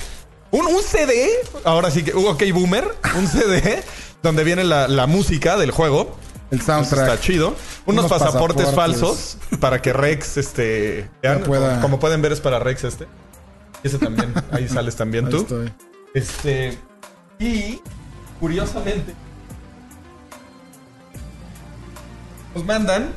Un, un CD, ahora sí que, ok, boomer, un CD donde viene la, la música del juego. El Eso soundtrack. está chido. Unos, Unos pasaportes, pasaportes. falsos para que Rex, este, vean, pueda- como pueden ver es para Rex este. Ese también, ahí sales también Ahí tú. estoy. Este. Y curiosamente. Nos mandan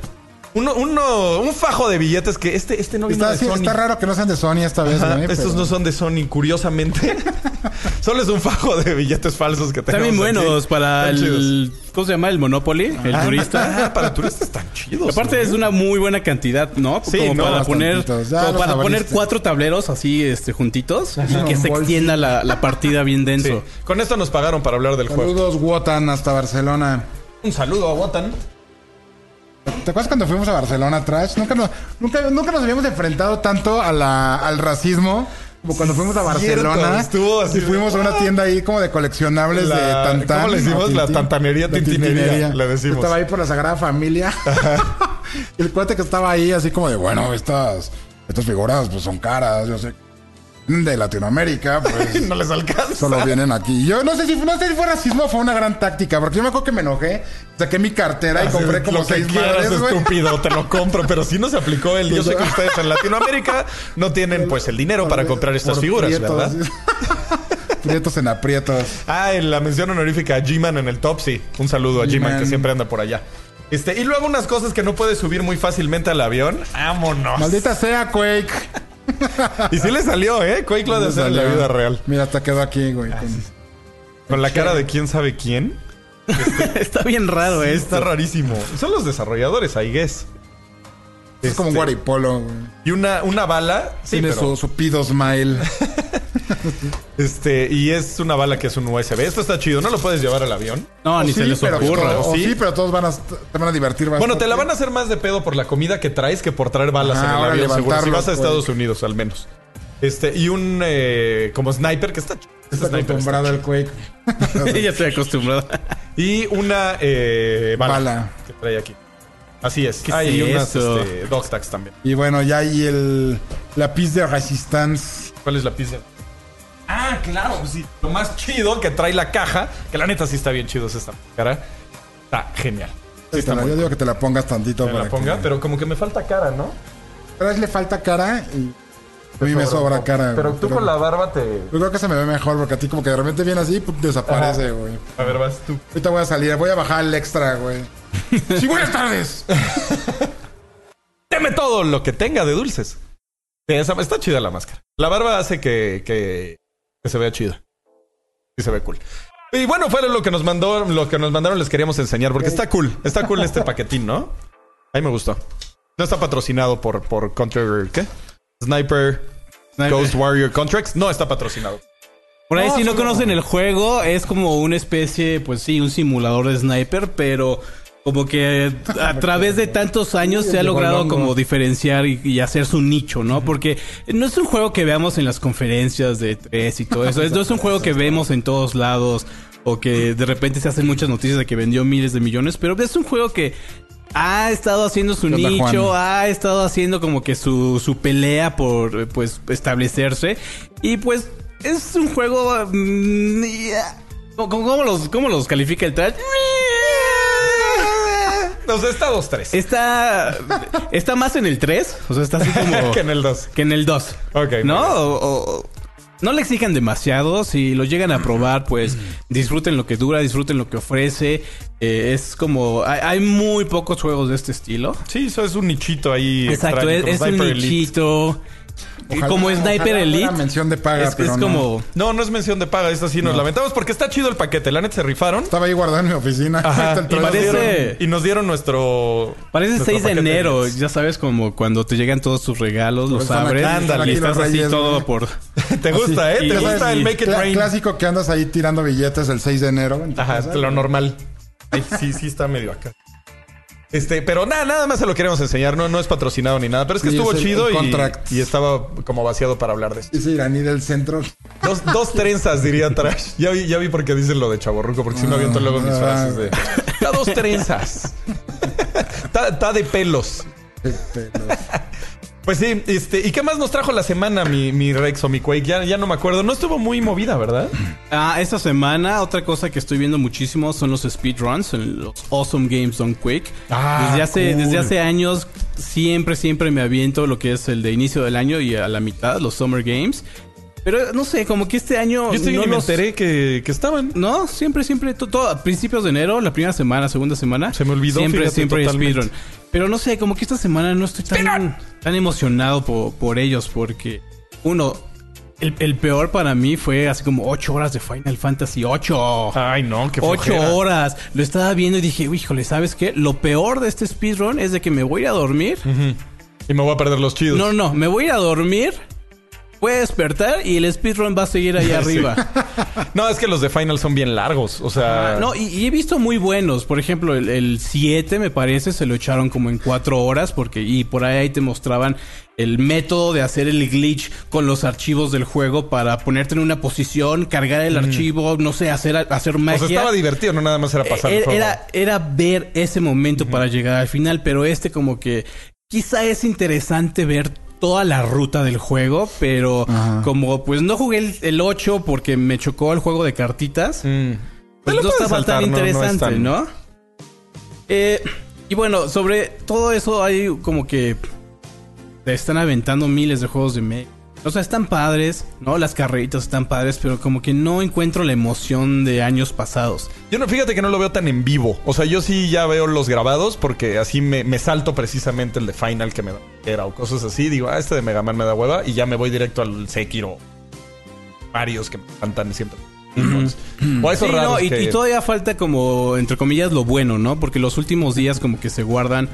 uno, uno, un fajo de billetes que este, este no vino Está, de sí, Sony. está raro que no sean de Sony esta vez, Ajá, güey. estos pero- no son de Sony, curiosamente. Solo es un fajo de billetes falsos que Están tenemos. bien buenos aquí. para Están chidos. el... ¿Cómo se llama? El Monopoly. El turista. Ah, para turistas están chidos. Aparte es una muy buena cantidad, ¿no? Sí, como no, para poner, como para poner cuatro tableros así este, juntitos y que se extienda la, la partida bien Sí. denso. Con esto nos pagaron para hablar del juego. Saludos, Wotan, hasta Barcelona. Un saludo a Wotan. ¿Te acuerdas cuando fuimos a Barcelona, Trash? Nunca nos, nunca, nunca nos habíamos enfrentado tanto a la, al racismo Como cuando fuimos a Barcelona. estuvo así y fuimos a una "Ah". tienda ahí como de coleccionables La- de Tantán. ¿cómo le decimos? La tantanería, tintinería, le decimos. Estaba ahí por la Sagrada Familia. y el cuate que estaba ahí así como de, bueno, estas, estas figuras pues son caras, yo sé. De Latinoamérica, pues... no les alcanza. Solo vienen aquí. Yo no sé si no sé si fue racismo o fue una gran táctica, porque yo me acuerdo que me enojé, saqué mi cartera y Así, compré como lo que seis quieras, madres, estúpido, te lo compro, pero si no se aplicó el. Yo sé que ustedes en Latinoamérica no tienen pues el dinero para comprar estas figuras, prietos. ¿verdad? prietos en aprietos. Ah, en la mención honorífica a G-Man en el top, sí. Un saludo a G-Man. que siempre anda por allá. Este, y luego unas cosas que no puedes subir muy fácilmente al avión. ¡Vámonos! Maldita sea, Quake. Y sí le salió, ¿eh? Quake de hacer en la vida real. Mira, hasta quedó aquí, güey. con- Con la cara de quién sabe quién. Está bien raro Sí, esto. está rarísimo. Son los desarrolladores, I guess. Es como un Este, guaripolo, güey. Y una, una bala. Sí, Tiene pero- su, su pido smile. Este, y es una bala que es un USB. Esto está chido, no lo puedes llevar al avión. No, ni O se sí, les pero, ocurra. o ¿sí? sí, pero todos van a, te van a divertir bastante. Bueno, te la van a hacer más de pedo por la comida que traes que por traer balas Ajá, en el ahora avión, seguro. Si vas a. Estados Unidos, al menos. Este, y un eh, como sniper que está chido. Está acostumbrado al Quake. ya estoy acostumbrado. Y una eh, bala, Bala. que trae aquí. Así es. ¿Qué Ah, y es unas este, dog tags también. Y bueno, ya hay el... La pista de resistance. ¿Cuál es la pizza? Ah, claro, pues sí. Lo más chido que trae la caja, que la neta sí está bien chido es esta cara. Está genial. Sí, está Yo digo que te la pongas tantito me para la ponga, que- pero como que me falta cara, ¿no? Pero él le falta cara y... A mí me sobra cara. Pero tú con la barba te. Yo creo que se me ve mejor porque a ti como que de repente viene así y pum, desaparece, güey. A ver, vas tú. Ahorita voy a salir, voy a bajar el extra, güey. sí, buenas tardes. Deme todo lo que tenga de dulces. Está chida la máscara. La barba hace que, que, que se vea chida. Y se ve cool. Y bueno, fue lo que nos mandó, lo que nos mandaron les queríamos enseñar, porque está cool. Está cool este paquetín, ¿no? A mí me gustó. No está patrocinado por, por Counter, ¿qué? Sniper, Ghost Warrior Contracts. No está patrocinado. Por ahí, No, si no conocen el juego, es como una especie, pues sí, un simulador de sniper, pero como que a través de tantos años se ha logrado como diferenciar y, y hacer su nicho, ¿no? Porque no es un juego que veamos en las conferencias de tres y todo eso. Es- No es un juego que vemos en todos lados o que de repente se hacen muchas noticias de que vendió miles de millones, pero es un juego que ha estado haciendo su ¿Qué onda, nicho, Juan? ha estado haciendo como que su, su pelea por pues establecerse y pues es un juego mm. ¿Cómo, cómo los, ¿Cómo los califica el trash? No sé, está 2-3. Está está más en el 3, o sea, está así como que en el 2. que en el 2. Ok, ¿No? O- o- no le exijan demasiado. Si lo llegan a probar, pues disfruten lo que dura, disfruten lo que ofrece. Eh, es como. Hay, hay muy pocos juegos de este estilo. Sí, eso es un nichito ahí. Exacto, extraño, es, es un Sniper Elite. Ojalá- como Sniper Elite. mención de paga, es, pero es no. como. No, no es mención de paga. Esto sí nos lamentamos porque está chido el paquete. La neta se rifaron. Estaba ahí guardado en mi oficina. Ajá, y, parece- dieron, y nos dieron nuestro. Parece nuestro 6 de enero, ya sabes, como cuando te llegan todos tus regalos, los están abres y estás los así reyes, todo por... Te gusta, ¿eh? Te y- gusta el Make It Rain. Clásico que andas ahí tirando billetes el 6 de enero. Ajá, casa. lo normal. Ay, sí, sí está medio acá. Este, pero nada, nada más se lo queremos enseñar. No, no es patrocinado ni nada, pero es que Sí, estuvo es el- chido el y, estaba como vaciado para hablar de esto. Ese iraní del centro. Dos, dos trenzas, diría Trash. Ya vi, ya vi por qué dicen lo de chaborruco, porque si me aviento luego mis Ah. frases de. Está dos trenzas. Está, está de pelos. Pues sí, este, ¿y qué más nos trajo la semana, mi, mi Rex o mi Quake? Ya, ya no me acuerdo. No estuvo muy movida, ¿verdad? Ah, esta semana otra cosa que estoy viendo muchísimo son los speedruns, los Awesome Games Done Quick. Ah, desde hace cool. desde hace años siempre siempre me aviento lo que es el de inicio del año y a la mitad los Summer Games. Pero no sé, como que este año Yo estoy no me los- enteré que, que estaban. No, siempre, siempre, to- todo, a principios de enero, la primera semana, segunda semana. Se me olvidó, Siempre, siempre hay totalmente. speedrun. Pero no sé, como que esta semana no estoy tan, tan emocionado por, por ellos, porque uno, el, el peor para mí fue así como 8 horas de Final Fantasy 8. Ay, no, qué Ocho flojera. horas. Lo estaba viendo y dije, "Uy, híjole, ¿sabes qué? Lo peor de este speedrun es de que me voy a ir a dormir. Y me voy a perder los chidos. No, no, me voy a dormir puede despertar y el speedrun va a seguir ahí arriba. No, es que los de Final son bien largos. O sea. No, y, y he visto muy buenos. Por ejemplo, el, el 7 me parece se lo echaron como en 4 horas porque y por ahí, ahí te mostraban el método de hacer el glitch con los archivos del juego para ponerte en una posición, cargar el archivo, no sé, hacer hacer o magia. sea, estaba divertido, no nada más era pasar el era, juego. era, era ver ese momento para llegar al final, pero este como que quizá es interesante ver toda la ruta del juego, pero Ajá. como pues no jugué el, el 8 porque me chocó el juego de cartitas, Mm. pues no estaba saltar, tan no- no es interesante, tan- ¿no? Eh, y bueno, sobre todo eso hay como que te están aventando miles de juegos de mech. O sea, están padres, ¿no? Las carreritas están padres, pero como que no encuentro la emoción de años pasados. Yo no, fíjate que no lo veo tan en vivo. O sea, yo sí ya veo los grabados porque así me, me salto precisamente el de Final que me da era o cosas así. Digo, ah, este de Mega Man me da hueva y ya me voy directo al Sekiro. Varios que me encantan siempre. O esos Sí, no, y, que- y todavía falta como, entre comillas, lo bueno, ¿no? Porque los últimos días como que se guardan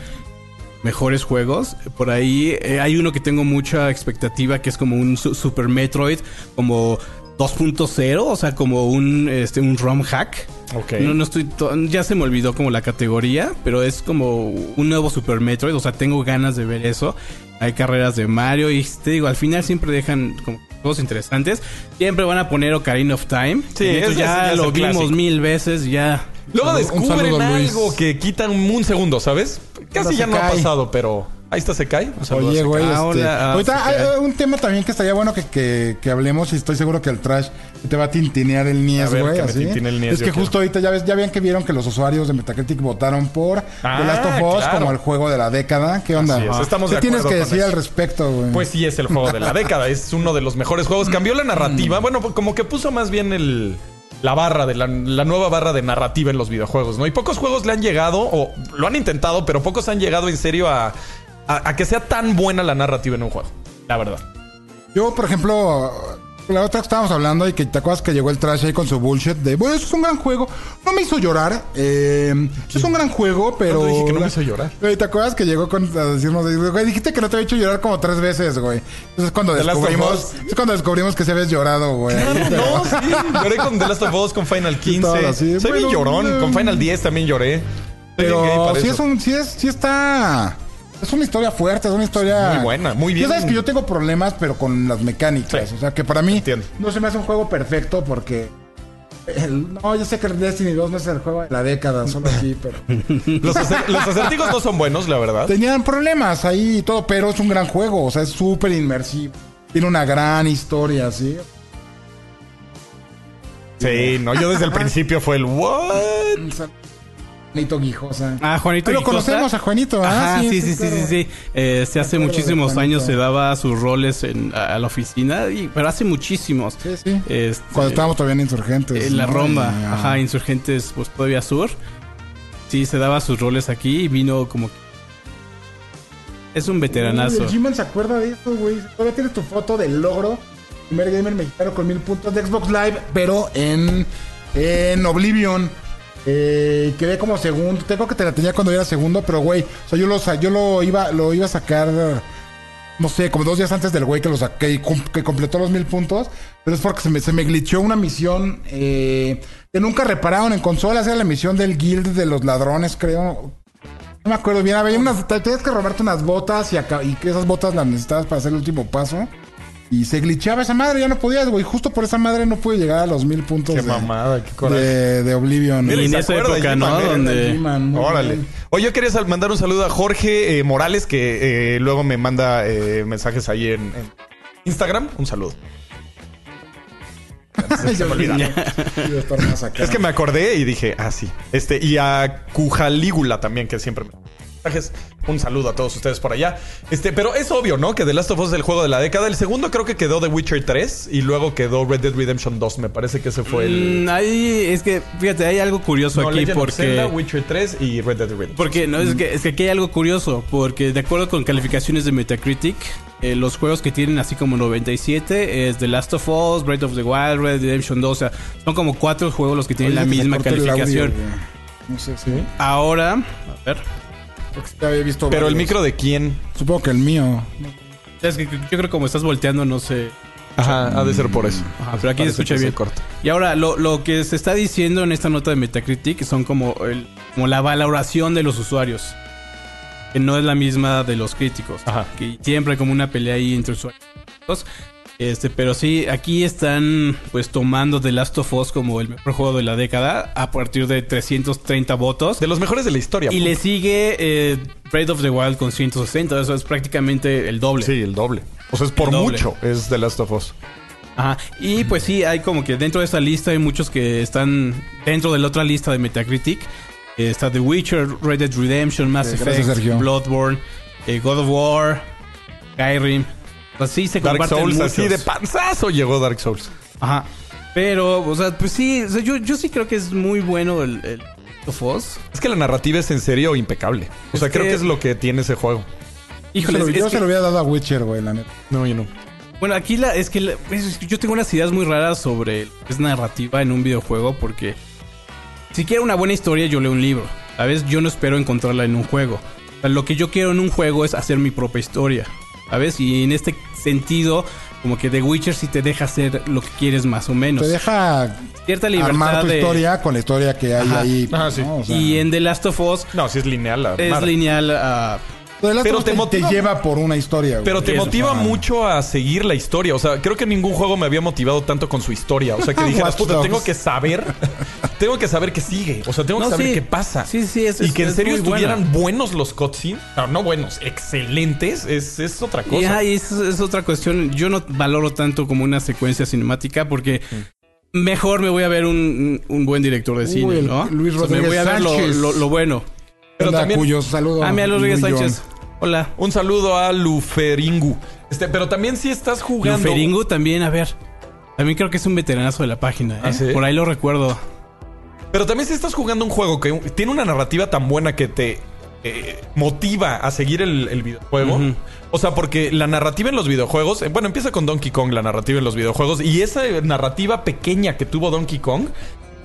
mejores juegos. Por ahí eh, hay uno que tengo mucha expectativa que es como un su- Super Metroid, como 2.0, o sea, como un, este, un ROM hack. Ok. No, no estoy. to- Ya se me olvidó como la categoría, pero es como un nuevo Super Metroid. O sea, tengo ganas de ver eso. Hay carreras de Mario y te digo, al final siempre dejan como juegos interesantes. Siempre van a poner Ocarina of Time. Sí, ese ya ya es lo vimos clásico. mil veces, ya. Luego descubren saludo, Luis. algo que quitan un segundo, ¿sabes? Casi ya no ha pasado, pero ahí está, se cae. Un saludo a Oye, güey. Ah, este, hola, ah, ahorita hay un tema también que estaría bueno que, que, que hablemos y estoy seguro que el trash te va a tintinear el Nies, güey. que me así. tintine el Nies, es que quiero. justo ahorita ya ves, ya ven que vieron que los usuarios de Metacritic votaron por Ah, The Last of Us claro. como el juego de la década. ¿Qué onda? Es, estamos ¿Qué de tienes que decir eso. al respecto, güey? Pues sí, es el juego de la década. Es uno de los mejores juegos. Cambió la narrativa. Mm. Bueno, como que puso más bien el, la barra, de la, la nueva barra de narrativa en los videojuegos, ¿no? Y pocos juegos le han llegado, o lo han intentado, pero pocos han llegado en serio a, a, a que sea tan buena la narrativa en un juego. La verdad. Yo, por ejemplo, la otra que estábamos hablando y que te acuerdas que llegó el trash ahí con su bullshit de, bueno, eso es un gran juego. No me hizo llorar. Eh, es un gran juego, pero... ¿Cuándo dije que no me hizo llorar? Güey, ¿te acuerdas que llegó con, a decirnos, güey, dijiste que no te había hecho llorar como tres veces, güey? Entonces es cuando The descubrimos, es cuando descubrimos que se habías llorado, güey. No, sí. Lloré con The Last of Us, con Final 15. todo así. Soy bien Bueno, llorón. Con Final 10 también lloré. Pero sí eso. es un, sí es, sí está. Es una historia fuerte, es una historia. Muy buena, muy bien. Ya sabes que yo tengo problemas, pero con las mecánicas. Sí. O sea que para mí Entiendo. no se me hace un juego perfecto porque. el- no, yo sé que Destiny 2 no es el juego de la década, solo aquí, pero. Los, acer- los acertijos no son buenos, la verdad. Tenían problemas ahí y todo, pero es un gran juego. O sea, es súper inmersivo. Tiene una gran historia, ¿sí? Sí, no, yo desde el principio fue el what? Juanito Guijosa. Ah, Juanito Ah, lo Guijosa. conocemos a Juanito, ¿ah? Ajá, sí, sí, sí, claro. sí, sí. Eh, se hace acuerdo de muchísimos años se daba sus roles en, a, a la oficina, y, pero hace muchísimos. Sí, sí. Este, Cuando estábamos todavía en Insurgentes. En la ¿no? Y, ah, ajá, Insurgentes, pues todavía sur. Sí, se daba sus roles aquí y vino como. Es un Uy, veteranazo. el G-Man se acuerda de eso, güey. Todavía tienes tu foto del logro. Primer gamer mexicano con mil puntos de Xbox Live, pero en, en Oblivion. Eh, quedé como segundo. Tengo que te la tenía cuando era segundo, pero güey. O sea, yo lo, yo lo iba, lo iba a sacar. No sé, como dos días antes del güey que lo saqué que completó los mil puntos. Pero es porque se me, se me glitchó una misión eh, que nunca repararon en consolas. Era la misión del Guild de los ladrones, creo. No me acuerdo bien. Había unas. te- Tenías que robarte unas botas y, y esas botas las necesitabas para hacer el último paso. Y se glitchaba esa madre, ya no podías, güey. Justo por esa madre no pude llegar a los mil puntos Qué de, mamada, qué coraje. de, de Oblivion. Mira, Y en esa época, ¿no? Donde. Órale. bien. Oye, yo quería mandar un saludo a Jorge eh, Morales, que eh, luego me manda eh, mensajes ahí en, en Instagram. Un saludo. Se me. Es que me acordé y dije, ah, sí. Este, y a Cujalígula también, que siempre me. Mensajes. Un saludo a todos ustedes por allá. Este, pero es obvio, ¿no? Que The Last of Us es el juego de la década. El segundo creo que quedó The Witcher 3 y luego quedó Red Dead Redemption 2. Me parece que ese fue el. Mm, ahí es que, fíjate, hay algo curioso No, aquí Legend of porque. Zelda, Witcher 3 y Red Dead Redemption. Porque no, es que, es que aquí hay algo curioso, porque de acuerdo con calificaciones de Metacritic, eh, los juegos que tienen así como 97 es The Last of Us, Breath of the Wild, Red Dead Redemption 2, o sea, son como cuatro juegos los que tienen Oye, la misma audio, calificación. no sé si. Ahora, a ver, Porque había visto Pero el micro de quién? Supongo que el mío. es que yo creo que como estás volteando, no sé. Ajá, ha de ser por eso. Ajá, pero aquí se escucha bien. corta. Y ahora, lo, lo que se está diciendo en esta nota de Metacritic son como, el, como la valoración de los usuarios. Que no es la misma de los críticos. Ajá. Que siempre hay como una pelea ahí entre usuarios. Este, pero sí, aquí están pues tomando The Last of Us como el mejor juego de la década a partir de 330 votos. De los mejores de la historia. Y punto. le sigue eh, Breath of the Wild con 160. Eso es prácticamente el doble. Sí, el doble. O sea, es por mucho. Es The Last of Us. Ajá. Y pues sí, hay como que dentro de esta lista hay muchos que están dentro de la otra lista de Metacritic. Eh, está The Witcher, Red Dead Redemption, Mass Eh, Effect. Bloodborne, eh, God of War, Skyrim. Así se Dark Souls, muchos. así de panzazo llegó Dark Souls. Ajá. Pero, o sea, pues sí, o sea, yo, yo sí creo que es muy bueno el, el of Us. Es que la narrativa es en serio impecable. O sea, Es creo que- que es lo que tiene ese juego. Yo se Híjole, lo- yo que- se lo hubiera dado a Witcher, güey, la neta. No, yo no. Bueno, aquí la, es que la- es yo tengo unas ideas muy raras sobre lo que es narrativa en un videojuego porque si quiero una buena historia yo leo un libro, ¿sabes? Yo no espero encontrarla en un juego. O sea, lo que yo quiero en un juego es hacer mi propia historia, ¿sabes? Y en este sentido, como que The Witcher sí te deja hacer lo que quieres más o menos. Te deja Cierta armar libertad tu de... historia con la historia que hay Ajá. ahí. Ajá, sí. ¿no? O sea, Y en The Last of Us No, si es lineal. la es madre. lineal a... The Last pero of Us te te, lleva por una historia, güey. Pero te Eso, motiva mucho a seguir la historia. O sea, creo que ningún juego me había motivado tanto con su historia. O sea, que dijeras, Watch puta, tengo que saber. Tengo que saber qué sigue. O sea, tengo que No, saber sí. qué pasa. Sí, sí, es- Y es- que en es serio buena. estuvieran buenos los cutscenes. No, no buenos, excelentes. Es, es otra cosa. y eso es otra cuestión. Yo no valoro tanto como una secuencia cinemática porque mejor me voy a ver un, un buen director de cine, ¿no? Luis O sea, me Rodríguez voy a ver lo, Sánchez. lo- lo bueno. Pero Anda, también- cuyo saludo. Ah, mira, Luis Rodríguez Luis Sánchez. Hola. Un saludo a Luferingu. Este, pero también si estás jugando. Feringu también, a ver. También creo que es un veteranazo de la página. ¿eh? ¿Ah, sí? Por ahí lo recuerdo. Pero también si estás jugando un juego que tiene una narrativa tan buena que te eh, motiva a seguir el, el videojuego. O sea, porque la narrativa en los videojuegos, eh, bueno, empieza con Donkey Kong, la narrativa en los videojuegos, y esa narrativa pequeña que tuvo Donkey Kong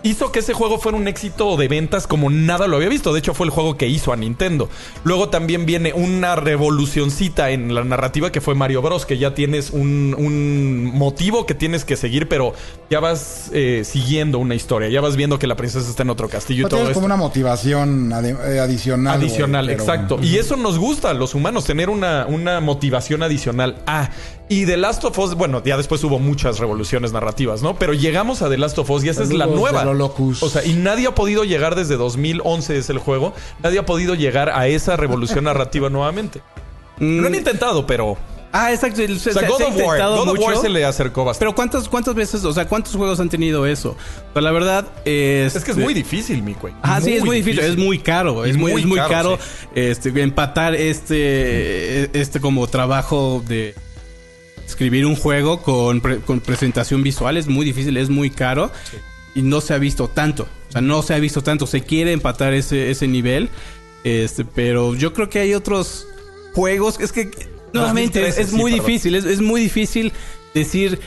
hizo que ese juego fuera un éxito de ventas como nada lo había visto. De hecho, fue el juego que hizo a Nintendo. Luego también viene una revolucioncita en la narrativa que fue Mario Bros, que ya tienes un, un motivo que tienes que seguir, pero ya vas eh, siguiendo una historia, ya vas viendo que la princesa está en otro castillo y todo tienes esto. como una motivación eh, adicional. Adicional, pero- exacto. Y eso nos gusta a los humanos, tener una, una motivación adicional. Ah, y The Last of Us, bueno, ya después hubo muchas revoluciones narrativas, ¿no? Pero llegamos a The Last of Us y esa es la nueva. de lo locus. O sea, y nadie ha podido llegar desde 2011 es el juego, nadie ha podido llegar a esa revolución narrativa nuevamente. Lo han intentado, pero... Ah, exacto. O sea, se- God se of War, God of War se le acercó bastante. Pero ¿cuántas, ¿cuántas veces, o sea, cuántos juegos han tenido eso? Pero la verdad es... es que es muy difícil, mi güey. Ah, sí, es muy difícil. Es muy caro. Es muy, muy es muy caro, caro, sí. este, empatar este, este como trabajo de escribir un juego con, pre- con presentación visual. Es muy difícil, es muy caro. Y no se ha visto tanto. O sea, no se ha visto tanto. Se quiere empatar ese, ese nivel. Este, pero yo creo que hay otros juegos. Es que, nuevamente, es, 2013, es sí, muy difícil. Es, es muy difícil decir.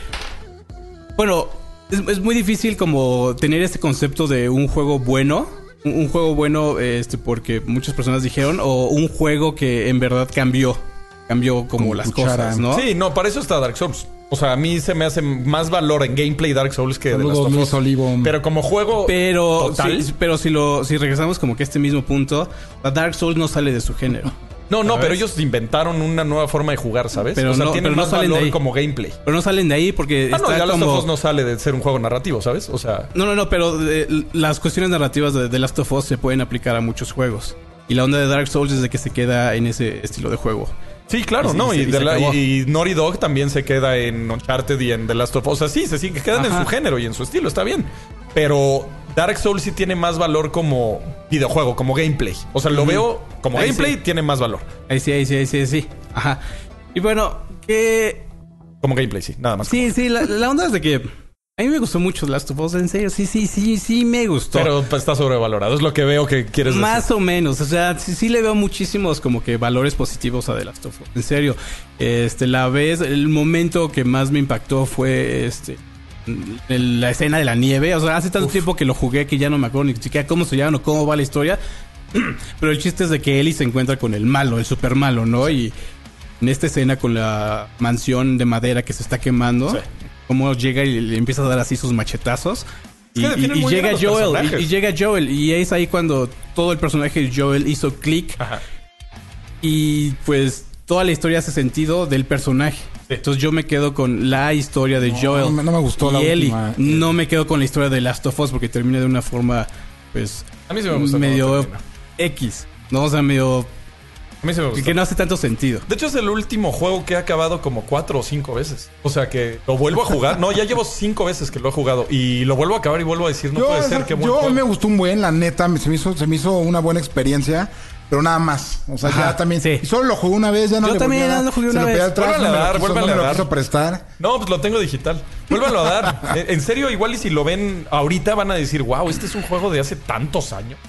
Bueno, es, es muy difícil como tener este concepto de un juego bueno. Un, un juego bueno, este, porque muchas personas dijeron, o un juego que en verdad cambió. Cambió como las cuchara. cosas, ¿no? Sí, no, para eso está Dark Souls. O sea, a mí se me hace más valor en gameplay Dark Souls que de Saludos, Last Luis Us. Olivo. Pero como juego Pero, total. sí, pero si lo si regresamos como que a este mismo punto, la Dark Souls no sale de su género. No, no, ¿Sabes? pero ellos inventaron una nueva forma de jugar, ¿sabes? Pero o sea, no- tienen pero no más salen de ahí. como gameplay. Pero no salen de ahí porque Ah, no, ya Last como... of Us no sale de ser un juego narrativo, ¿sabes? O sea, No, no, no, pero las cuestiones narrativas de, de Last of Us se pueden aplicar a muchos juegos. Y la onda de Dark Souls es de que se queda en ese estilo de juego. Sí, claro, Y sí, ¿no? y Y, se- y de se la- acabó. y Naughty Dog también se queda en Uncharted y en The Last of Us. O sea, sí, se sigue, quedan en su género y en su estilo, está bien. Pero Dark Souls sí tiene más valor como videojuego, como gameplay. O sea, lo veo como Ahí gameplay, sí. tiene más valor. Ahí sí, ahí sí, ahí sí, ahí sí. Ajá. Y bueno, que... Como gameplay, sí, nada más. Sí, sí, la, la onda es de que... A mí me gustó mucho Last of Us, en serio. Sí, sí, sí, sí me gustó. Pero está sobrevalorado, es lo que veo que quieres decir. Más o menos, o sea, sí, sí le veo muchísimos como que valores positivos a The Last of Us. En serio, este, la vez, el momento que más me impactó fue este el- la escena de la nieve. O sea, hace tanto tiempo que lo jugué que ya no me acuerdo ni siquiera cómo se llama o cómo va la historia. Pero el chiste es de que Ellie se encuentra con el malo, el super malo, ¿no? Y en esta escena con la mansión de madera que se está quemando, Sí. Cómo llega y le empieza a dar así sus machetazos. Es Y, que llega Joel, y, llega Joel, y es ahí cuando todo el personaje de Joel hizo clic y pues toda la historia hace sentido del personaje. Sí. Entonces yo me quedo con la historia de Joel. no me- no me gustó y la Ellie. última. No me quedo con la historia de Last of Us porque termina de una forma, pues, A mí sí me gustó. medio. X. No, o sea, medio... A mí me Que, no hace tanto sentido. De hecho, es el último juego que he acabado como cuatro o cinco veces. O sea que lo vuelvo a jugar. No, ya llevo cinco veces que lo he jugado. Y lo vuelvo a acabar y vuelvo a decir, no yo, puede ser que yo juego. me gustó un buen, la neta, me- se me hizo, se me hizo una buena experiencia, pero nada más. O sea, Ajá, ya también. sí. Y solo lo jugué una vez, ya no Yo le también a dar. lo jugué una vez. me a lo dar, quiso- no a lo dar. quiso prestar. No, pues lo tengo digital. Vuélvanlo a dar. En- en serio, igual y si lo ven ahorita van a decir, wow, este es un juego de hace tantos años.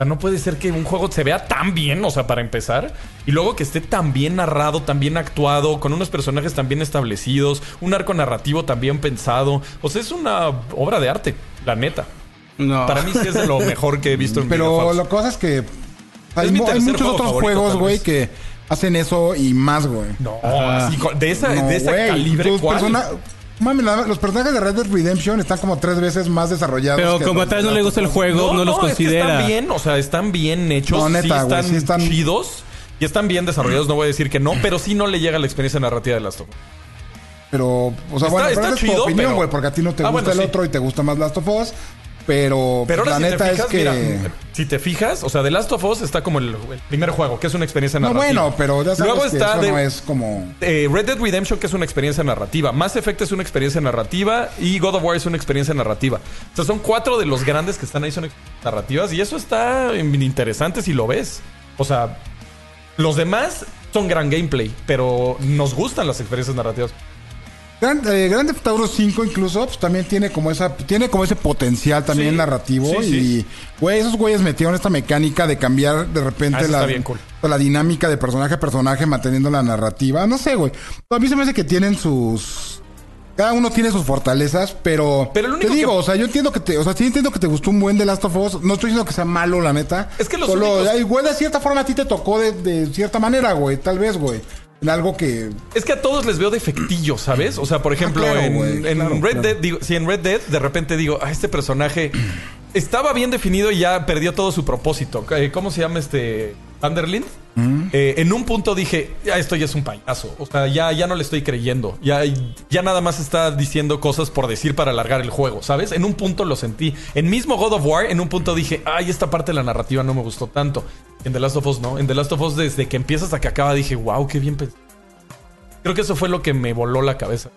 Sea, no puede ser que un juego se vea tan bien, o sea, para empezar, y luego que esté tan bien narrado, tan bien actuado, con unos personajes tan bien establecidos, un arco narrativo tan bien pensado. O sea, es una obra de arte, la neta. No. Para mí sí es de lo mejor que he visto en Pero que pasa es que hay, muchos juego otros juegos, güey, que hacen eso y más, güey. No, así, de esa, No, de güey, calibre, persona- Mami, la- los personajes de Red Dead Redemption están como tres veces más desarrollados. Pero que como a los tal no le gusta el juego, no, los es que considera. están bien, o sea, están bien hechos, No, neta, sí, güey, están sí están- chidos y están bien desarrollados, no voy a decir que no, pero sí no le llega la experiencia narrativa de Last of Us. Pero, o sea, Está- bueno, está esa es chido, tu opinión, pero- güey, porque a ti no te Ah, gusta bueno, el sí. otro y te gusta más Last of Us. Pero, Pero ahora la si neta te fijas, es que. mira, si te fijas, o sea, The Last of Us está como el, el primer juego, que es una experiencia no, narrativa. bueno, pero ya sabes Luego que está eso de- no es como. eh, Red Dead Redemption, que es una experiencia narrativa. Mass Effect es una experiencia narrativa. Y God of War es una experiencia narrativa. O sea, son cuatro de los grandes que están ahí, son narrativas. Y eso está interesante si lo ves. O sea, los demás son gran gameplay, pero nos gustan las experiencias narrativas. Grand, eh, Grand Theft Auto 5 incluso pues, también tiene como esa tiene como ese potencial también Sí, narrativo sí, y güey esos güeyes metieron esta mecánica de cambiar de repente Ah, la, cool. la dinámica de personaje a personaje manteniendo la narrativa. No sé güey. A mí se me hace que tienen sus cada uno tiene sus fortalezas pero, Pero te digo que- o sea yo entiendo que te o sea sí entiendo que te gustó un buen de Last of Us. No estoy diciendo que sea malo la neta. Es que los Solo, únicos- ay, güey de cierta forma a ti te tocó de, de cierta manera güey tal vez güey en algo que Es que a todos les veo defectillos, ¿sabes? O sea, por ejemplo, claro, en, güey, en claro, Red claro. Dead, digo, si en Red Dead de repente digo, a este personaje estaba bien definido y ya perdió todo su propósito. Eh, ¿Cómo se llama este Underlind? Eh, en un punto dije, ya esto ya es un payaso. O sea, ya, ya no le estoy creyendo. Ya, ya nada más está diciendo cosas por decir para alargar el juego, ¿sabes? En un punto lo sentí. En mismo God of War, en un punto dije, ay, esta parte de la narrativa no me gustó tanto. En The Last of Us no. En The Last of Us, desde que empieza hasta que acaba, dije, wow, qué bien pensado. Creo que eso fue lo que me voló la cabeza.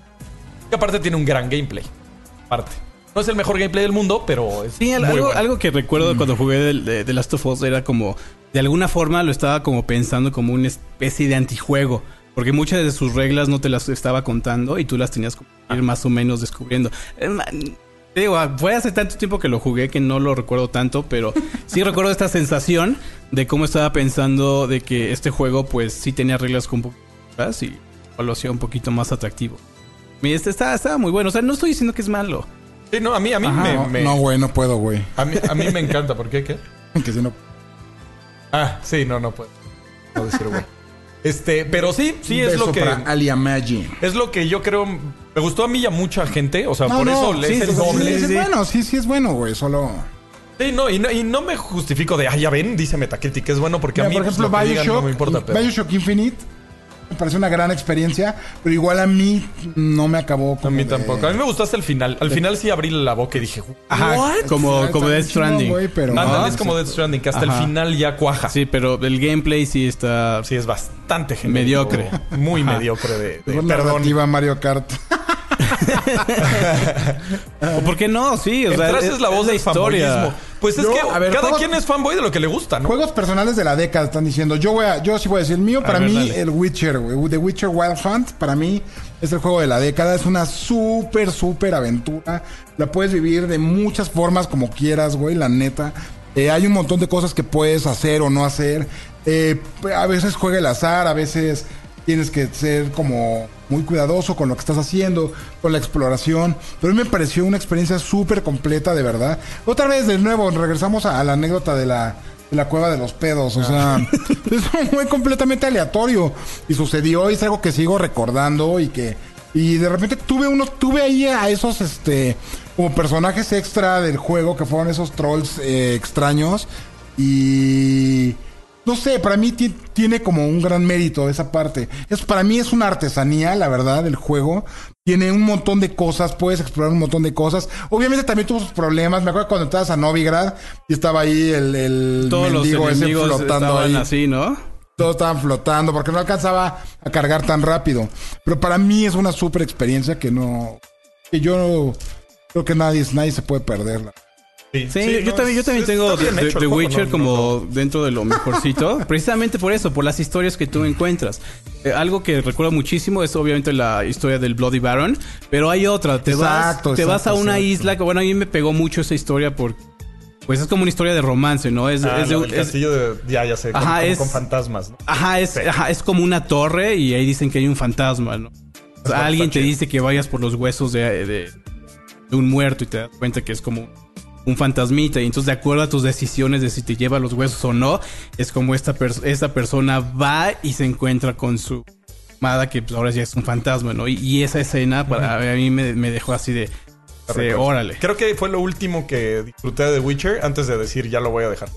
Y aparte tiene un gran gameplay. Aparte. No es el mejor gameplay del mundo, pero es Sí, muy algo, bueno. algo que recuerdo cuando jugué de, de- de Last of Us era como, de alguna forma lo estaba como pensando como una especie de antijuego. Porque muchas de sus reglas no te las estaba contando y tú las tenías que ir más o menos descubriendo. Eh, Te digo, ah, fue hace tanto tiempo que lo jugué que no lo recuerdo tanto, pero sí recuerdo esta sensación de cómo estaba pensando de que este juego pues sí tenía reglas más y lo hacía un poquito más atractivo. Y este está, estaba muy bueno, o sea, no estoy diciendo que es malo. Sí, no, a mí, a mí Ajá. me, no, me- no güey no puedo güey a mí, a mí me encanta. ¿Por qué? ¿Qué? que si no Ah, sí, no, no puedo. No decir güey. Este, pero sí, sí es lo que. para Alia Maggi. Es lo que yo creo. Me gustó a mí y a mucha gente. O sea, No, por no, eso le sí, es sí, el sí, doble. sí, sí. es bueno, sí, sí es bueno, güey. Solo. Sí, no, y no, y no me justifico de, ah, ya ven, dice Metacritic, es bueno porque Mira, a mí por ejemplo, pues, lo que digan Bioshock, no me importa, pero... Bioshock Infinite me parece una gran experiencia, pero igual a mí no me acabó. A mí de- tampoco. A mí me gustó hasta el final. Al final sí abrí la boca y dije, Ajá, ¿what? como, como Death Stranding. pero- Ándale, Ah, es como Death Stranding, que hasta Ajá. el final ya cuaja. Sí. Sí, pero el gameplay sí está. es bastante genérico. Mediocre. Muy Ajá. mediocre de, de- perdón. Mario Kart. ¿O por qué no? Sí, o sea, es la voz del fanboyismo. Pues es Yo, que a ver, cada juegos- quien es fanboy de lo que le gusta, ¿no? Juegos personales de la década están diciendo. Yo voy a, yo sí voy a decir el mío. Para ver, mí, dale. el Witcher, güey. The Witcher Wild Hunt, para mí, es el juego de la década. Es una súper, súper aventura. La puedes vivir de muchas formas como quieras, güey, la neta. Eh, hay un montón de cosas que puedes hacer o no hacer. Eh, a veces juega el azar, a veces tienes que ser como muy cuidadoso con lo que estás haciendo, con la exploración. Pero a mí me pareció una experiencia súper completa, de verdad. Otra vez, de nuevo, regresamos a, a la anécdota de la, en la cueva de los pedos. O sea, es muy completamente aleatorio. Y sucedió y es algo que sigo recordando y que. Y de repente tuve uno, tuve ahí a esos este como personajes extra del juego que fueron esos trolls eh, extraños. Y no sé, para mí ti- tiene como un gran mérito esa parte. Es para mí es una artesanía, la verdad, el juego. Tiene un montón de cosas, puedes explorar un montón de cosas. Obviamente también tuvo sus problemas. Me acuerdo cuando entrabas a Novigrad y estaba ahí el, el Todos los mendigo ese enemigos flotando ahí. así, ¿no? Todos estaban flotando porque no alcanzaba a cargar tan rápido. Pero para mí es una super experiencia que no. que yo creo que nadie, nadie se puede perderla. Sí, yo, no, también, yo también tengo The, Witcher no- como dentro de lo mejorcito. precisamente por eso, por las historias que tú encuentras. Eh, algo que recuerdo muchísimo es obviamente la historia del Bloody Baron. Pero hay otra. Te, Exacto, vas, te vas a una exacto. isla que, bueno, a mí me pegó mucho esa historia porque... Pues es como una historia de romance, ¿no? Es, Ah, es de un- castillo de... Ya, ya sé. con- Ajá, como es- con fantasmas, ¿no? Ajá, es, ajá, es como una torre y ahí dicen que hay un fantasma, ¿no? O sea, alguien te chido. dice que vayas por los huesos de, de- de un muerto y te das cuenta que es como un fantasmita. Y entonces, de acuerdo a tus decisiones de si te lleva los huesos o no, es como esta, pers- esta persona va y se encuentra con su amada que pues, ahora ya es un fantasma, ¿no? Y, y esa escena para a mí me, me dejó así de... de, órale. Creo que fue lo último que disfruté de The Witcher antes de decir ya lo voy a dejar.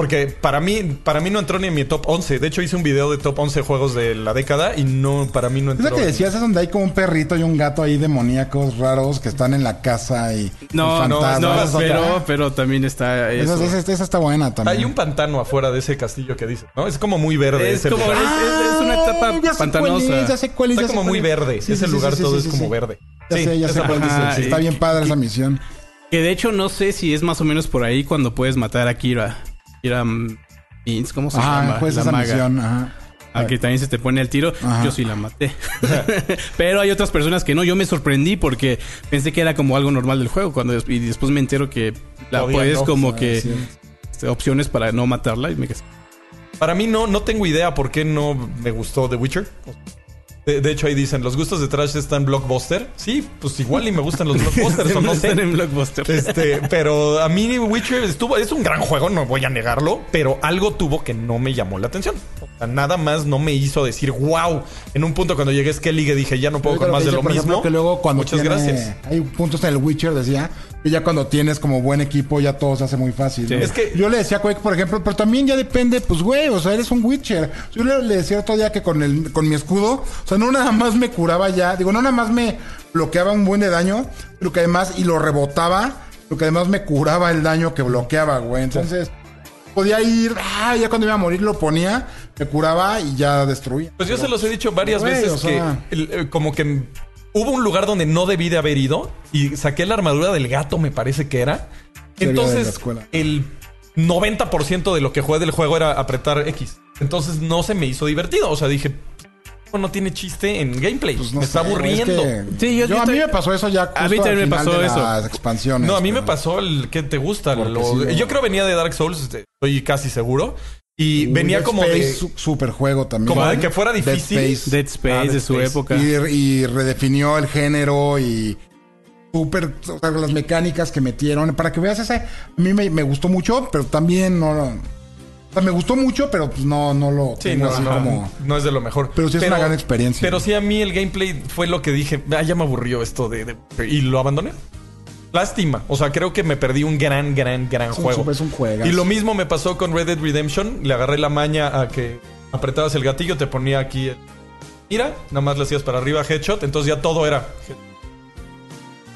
Porque para mí, para mí no entró ni en mi top 11. De hecho, hice un video de top 11 juegos de la década y no, para mí no Es entró. lo que decías, es donde hay como un perrito y un gato ahí demoníacos raros que están en la casa y. No, no, fantasmas. no, es pero, pero también está eso. Esa, esa- esa está buena también. Hay un pantano afuera de ese castillo que dices, ¿no? Es como muy verde. Es ese como- lugar. es- es una etapa Ah, ya sé cuál pantanosa. es, ya sé cuál es, Está ya sé como cuál muy es. verde. Sí, Ese sí, lugar sí, todo sí, es sí, como sí. verde. Ya Sí, sé, ya sé cuál. Ajá, Está bien padre esa misión. Que de hecho no sé si es más o menos por ahí cuando puedes matar a Kira. Kira mm, Means, ¿cómo se Ajá, llama? pues la esa maga. misión. Ajá. A que también se te pone al tiro. Ajá. Yo sí la maté. Pero hay otras personas que no. Yo me sorprendí porque pensé que era como algo normal del juego. Cuando y después me entero que la Todavía puedes no, como Ah, que sí. este, opciones para no matarla y me quedé. Para mí no, no tengo idea por qué no me gustó The Witcher. De, de hecho, ahí dicen, los gustos de Trash están blockbuster. Sí, pues igual y me gustan los blockbusters o no sé. Están en Blockbuster. Este, pero a mí Witcher estuvo, es un gran juego, no voy a negarlo, pero algo tuvo que no me llamó la atención. O sea, nada más no me hizo decir, wow. En un punto cuando llegué a Skellige dije, ya no puedo con más de lo ejemplo, mismo. que luego cuando Muchas tiene- gracias. Hay puntos en el Witcher, decía, que ya cuando tienes como buen equipo ya todo se hace muy fácil. Sí. ¿no? Es que- yo le decía a Quake, por ejemplo, pero también ya depende, pues güey, o sea, eres un Witcher. Yo le, le decía otro día que con el con mi escudo, o sea, no nada más me curaba ya, digo, no nada más me bloqueaba un buen de daño, pero que además y lo rebotaba, lo que además me curaba el daño que bloqueaba, güey. Entonces, podía ir, ah, ya cuando iba a morir lo ponía, me curaba y ya destruía. Pues yo se los he dicho varias Güey, veces o sea- que el- eh, como que hubo un lugar donde no debí de haber ido y saqué la armadura del gato, me parece que era. Entonces, el 90% de lo que jugué del juego era apretar X. Entonces no se me hizo divertido. O sea, dije, no tiene chiste en gameplay. Pues no me está es aburriendo. que- Sí, yo- yo a mí me pasó eso ya. A mí también me pasó eso. Las expansiones. No, a mí me pasó el que te gusta. Porque lo- sí, lo- Yo creo venía de Dark Souls, este, estoy casi seguro. Y Uy, venía Dead como Space, de. su- super juego también. Como de que fuera Dead difícil. Space. Dead Space Ah, Dead de su Space. época. Y, y redefinió el género y super o sea, las mecánicas que metieron para que veas ese a mí me, me gustó mucho pero también no o sea, me gustó mucho pero pues no no lo Sí, no, como no es de lo mejor. Pero sí es una gran experiencia. Pero sí, a mí el gameplay fue lo que dije, ah, ya me aburrió esto de, de- Y lo abandoné. Lástima. O sea, creo que me perdí un gran, gran, gran Es un juego. super- es un juegazo. y lo mismo me pasó con Red Dead Redemption. Le agarré la maña a que apretabas el gatillo, te ponía aquí el... Mira, nada más le hacías para arriba headshot, entonces ya todo era...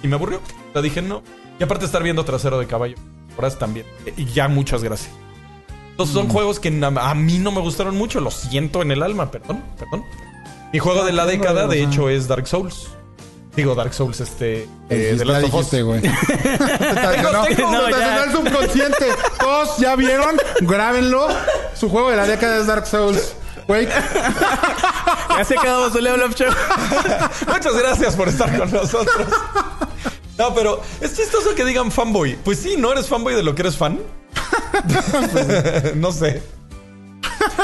Y me aburrió. Sea, dije, no. Y aparte estar viendo trasero de caballo. Horas también. Y ya, muchas gracias. Entonces Mm. son juegos que a mí no me gustaron mucho. Lo siento en el alma, perdón, perdón. Mi juego de la década, no, de hecho, es Dark Souls. Digo, Dark Souls, este... eh, de Us. dijiste, güey. No, no, el subconsciente. Todos ya vieron, grábenlo. Su juego de la década es Dark Souls. Güey, Ya se acabó su level up show. Muchas gracias por estar con nosotros. No, pero es chistoso que digan fanboy. Pues sí, ¿no eres fanboy de lo que eres fan? no sé.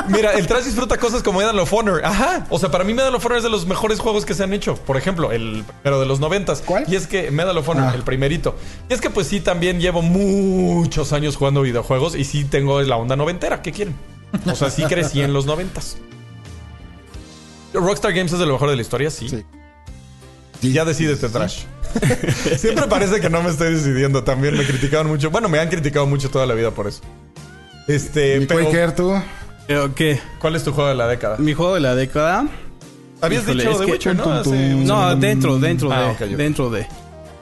Mira, el trash disfruta cosas como Medal of Honor. Ajá. O sea, para mí Medal of Honor es de los mejores juegos que se han hecho. Por ejemplo, el primero de los noventas. ¿Cuál? Y es que Medal of Honor, Ah. el primerito. Y es que pues sí, también llevo muchos años jugando videojuegos y sí tengo la onda noventera. ¿Qué quieren? O sea, sí crecí en los noventas. Rockstar Games es de lo mejor de la historia, sí. Sí. Y ya decídete, Trash. Siempre parece que no me estoy decidiendo. También me criticaban mucho. Bueno, me han criticado mucho toda la vida por eso. Este, Mi pero Quaker, tú. ¿Qué? ¿cuál es tu juego de la década? Mi juego de la década. Habías Híjole, dicho es The Witcher, ¿no? tum, tum. No, dentro, dentro Ah, de. ok, ok. Dentro de.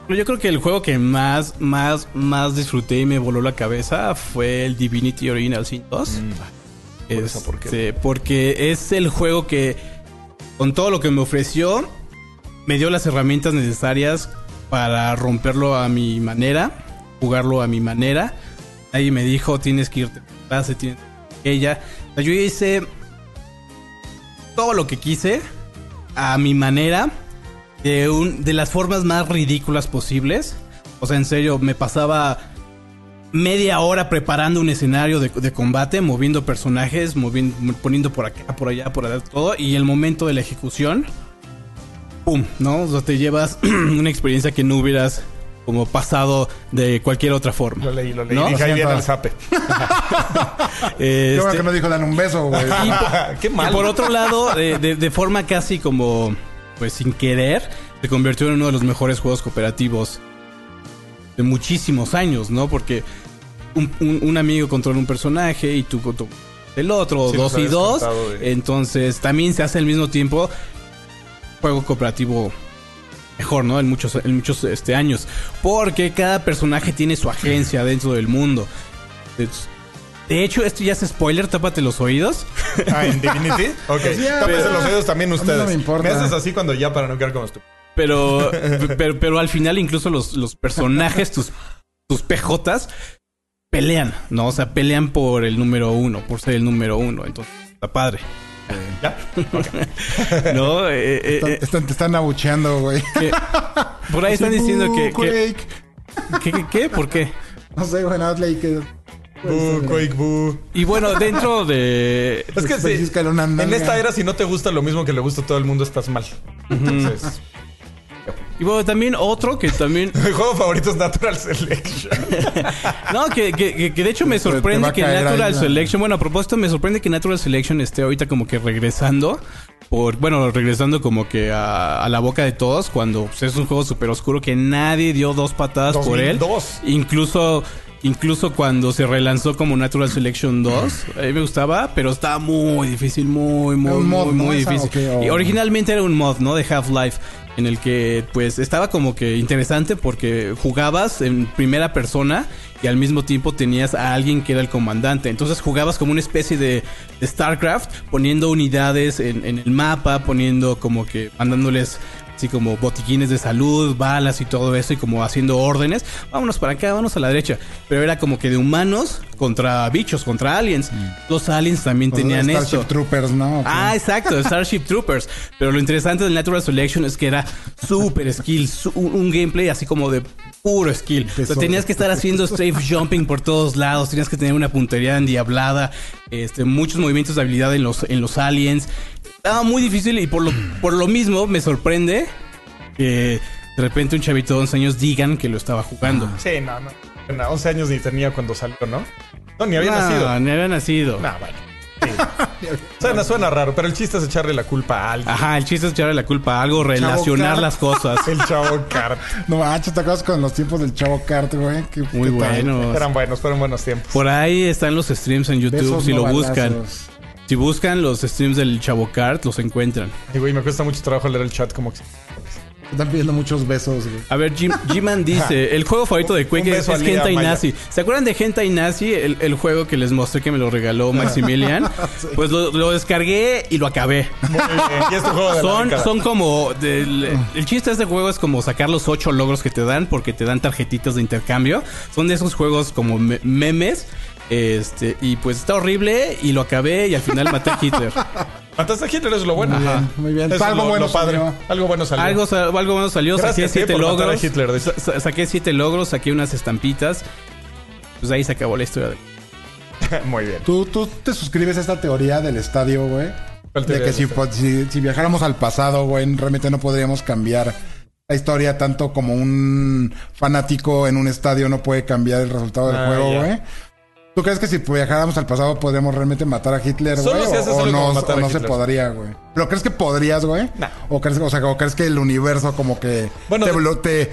Pero yo creo que el juego que más, más, más disfruté y me voló la cabeza fue el Divinity Original Sin 2. Mm, eso, ¿por qué? Este, porque es el juego que, con todo lo que me ofreció, me dio las herramientas necesarias para romperlo a mi manera, jugarlo a mi manera. Nadie me dijo, tienes que irte a clase, tienes que ella. Sea, yo hice todo lo que quise a mi manera, de, un, de las formas más ridículas posibles. O sea, en serio, me pasaba media hora preparando un escenario de, combate, moviendo personajes, poniendo por acá, por allá, por allá, todo. Y el momento de la ejecución, ¡pum! ¿No? O sea, te llevas una experiencia que no hubieras como pasado de cualquier otra forma. Lo leí, lo leí. ¿No? Dije, ahí viene el zape. Qué bueno Este, que no dijo dan un beso, güey. y por- Qué mal. y por otro lado, de, de- de forma casi como, pues sin querer, se convirtió en uno de los mejores juegos cooperativos de muchísimos años, ¿no? Porque un, un- un amigo controla un personaje y tú controlas el otro, Sí, dos nos y dos. contado Entonces también se hace al mismo tiempo juego cooperativo mejor, ¿no? En muchos, en muchos este, años. Porque cada personaje tiene su agencia dentro del mundo. De hecho, esto ya es spoiler, tápate los oídos. Ah, en Divinity. Ok. Tápense pero- los oídos también mí no ustedes. me importa. haces así cuando ya para no quedar como estúpido. Pero, pero, pero al final incluso los, los personajes, tus, tus PJs, pelean, ¿no? O sea, pelean por el número uno, por ser el número uno. Entonces, está padre. ¿Ya? ¿No? Eh, eh, Están- eh, están- te están abucheando, güey. que- por ahí están diciendo que... que, Quake. que- que- ¿Qué? ¿Por qué? No sé, güey, nada que... Boo, Quake, boo. Y bueno, dentro de... Es que sí, Pellizcale una en esta era, si no te gusta lo mismo que le gusta a todo el mundo, estás mal. Entonces, Y bueno, también otro que también... mi juego favorito es Natural Selection. No, que, que, de hecho me sorprende que Natural Selection, bueno, a propósito, me sorprende que Natural Selection esté ahorita como que regresando, por, bueno, regresando como que a, a la boca de todos, cuando pues, es un juego súper oscuro que nadie dio dos patadas por él. 2002. Incluso, incluso cuando se relanzó como Natural Selection 2, a mí me gustaba, pero estaba muy difícil, muy, muy, muy, muy difícil. oh. Y originalmente era un mod, ¿no? De Half-Life, en el que pues estaba como que interesante porque jugabas en primera persona y al mismo tiempo tenías a alguien que era el comandante. Entonces jugabas como una especie de, StarCraft, poniendo unidades en, en el mapa, poniendo como que mandándoles así como botiquines de salud, balas y todo eso, y como haciendo órdenes. Vámonos para acá, vámonos a la derecha. Pero era como que de humanos contra bichos, contra aliens. Los aliens también Los tenían Starship esto. Troopers, ¿no? Ah, exacto, Starship Troopers. Pero lo interesante del Natural Selection es que era super skill, un, gameplay así como de puro skill. O sea, Tesoro. tenías que estar haciendo strafe jumping por todos lados, tenías que tener una puntería endiablada, este, muchos movimientos de habilidad en los, en los aliens. Estaba muy difícil y por lo, por lo mismo me sorprende que de repente un chavito de 11 años digan que lo estaba jugando. Sí, no, no. Bueno, 11 años ni tenía cuando salió, ¿no? No, ni había No, nacido. ni había nacido. No, bueno. Sí. Suena, suena raro, pero el chiste es echarle la culpa a alguien. Ajá, el chiste es echarle la culpa a algo, relacionar las cosas. El chavo Cart. No manches, ¿te acuerdas con los tiempos del Chavo Kart, güey? ¿Qué- Muy qué tal? bueno. Eran buenos, fueron buenos tiempos. Por ahí están los streams en YouTube, Besos, si no lo buscan. Si buscan los streams del Chavo Kart, los encuentran. Y güey, me cuesta mucho trabajo leer el chat como que... Están pidiendo muchos besos, güey. A ver, Jim, Jiman dice, el juego favorito de Quake es, es Hentai Maya. Nazi. ¿Se acuerdan de Hentai Nazi? El, el juego que les mostré que me lo regaló Maximilian. Pues lo, lo descargué y lo acabé. Muy bien. Y es tu juego de Son, son como... del- el chiste de este juego es como sacar los ocho logros que te dan porque te dan tarjetitas de intercambio. Son de esos juegos como me- memes. Este, y pues está horrible y lo acabé y al final maté a Hitler. Mataste a Hitler, eso es lo bueno. Muy bien, Ajá. muy bien. Eso es Algo lo- bueno lo padre. salió. Algo bueno salió. Algo, algo bueno salió, Gracias, saqué eh, siete por matar a logros. Hitler. Sa- saqué siete logros, saqué unas estampitas. Pues ahí se acabó la historia. de- Muy bien. ¿Tú, ¿Tú te suscribes a esta teoría del estadio, güey? ¿Cuál De que si, po- si, si viajáramos al pasado, güey, realmente no podríamos cambiar la historia tanto como un fanático en un estadio no puede cambiar el resultado del Ah, juego, güey. ¿Tú crees que si viajáramos al pasado podríamos realmente matar a Hitler, Solo güey? si O, no, o no se podría, güey. ¿Pero crees que podrías, güey? Nah. ¿O crees, o sea, o crees que el universo como que Bueno, te, te,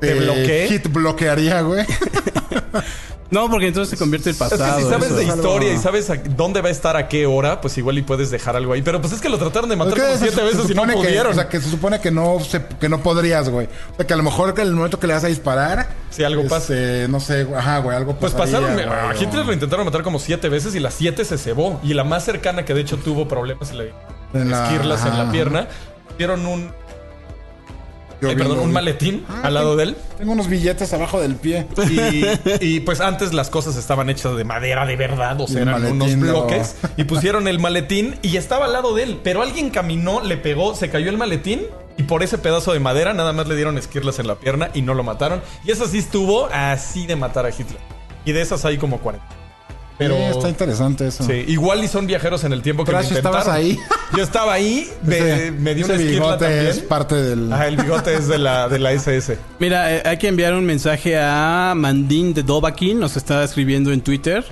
¿Te bloquee? hit bloquearía, güey? No, porque entonces se convierte el Es pasado. que si sabes eso. de es historia y sabes a dónde va a estar a qué hora, pues igual y puedes dejar algo ahí. Pero pues es que lo trataron de matar Es que como siete se veces y no que- pudieron. o sea, que se supone que no, se- que no podrías, güey. O sea, que a lo mejor que en el momento que le vas a disparar... Si algo pasa. este, No sé, güey, ajá, güey, algo Pues pasaría, pasaron, güey, a o- Hitler lo intentaron matar como siete veces y las siete se cebó. Y la más cercana que de hecho tuvo problemas en la, En la- esquirlas en la pierna, dieron un, Vi, perdón, un maletín Ah, al lado de él. Tengo unos billetes abajo del pie. Y, y, pues antes las cosas estaban hechas de madera de verdad, o sea, eran unos bloques. Y pusieron el maletín y estaba al lado de él. Pero alguien caminó, le pegó, se cayó el maletín. Y por ese pedazo de madera nada más le dieron esquirlas en la pierna y no lo mataron. Y esa sí estuvo así de matar a Hitler. Y de esas hay como 40. Pero Sí, está interesante eso. sí, igual y son viajeros en el tiempo que lo Crash, intentaron. ¿estabas ahí? Yo estaba ahí, me, me dio una esquirla bigote también. es parte del... Ah, el bigote es de la, de la SS. Mira, eh, hay que enviar un mensaje a Mandín de Dobakin, nos está escribiendo en Twitter.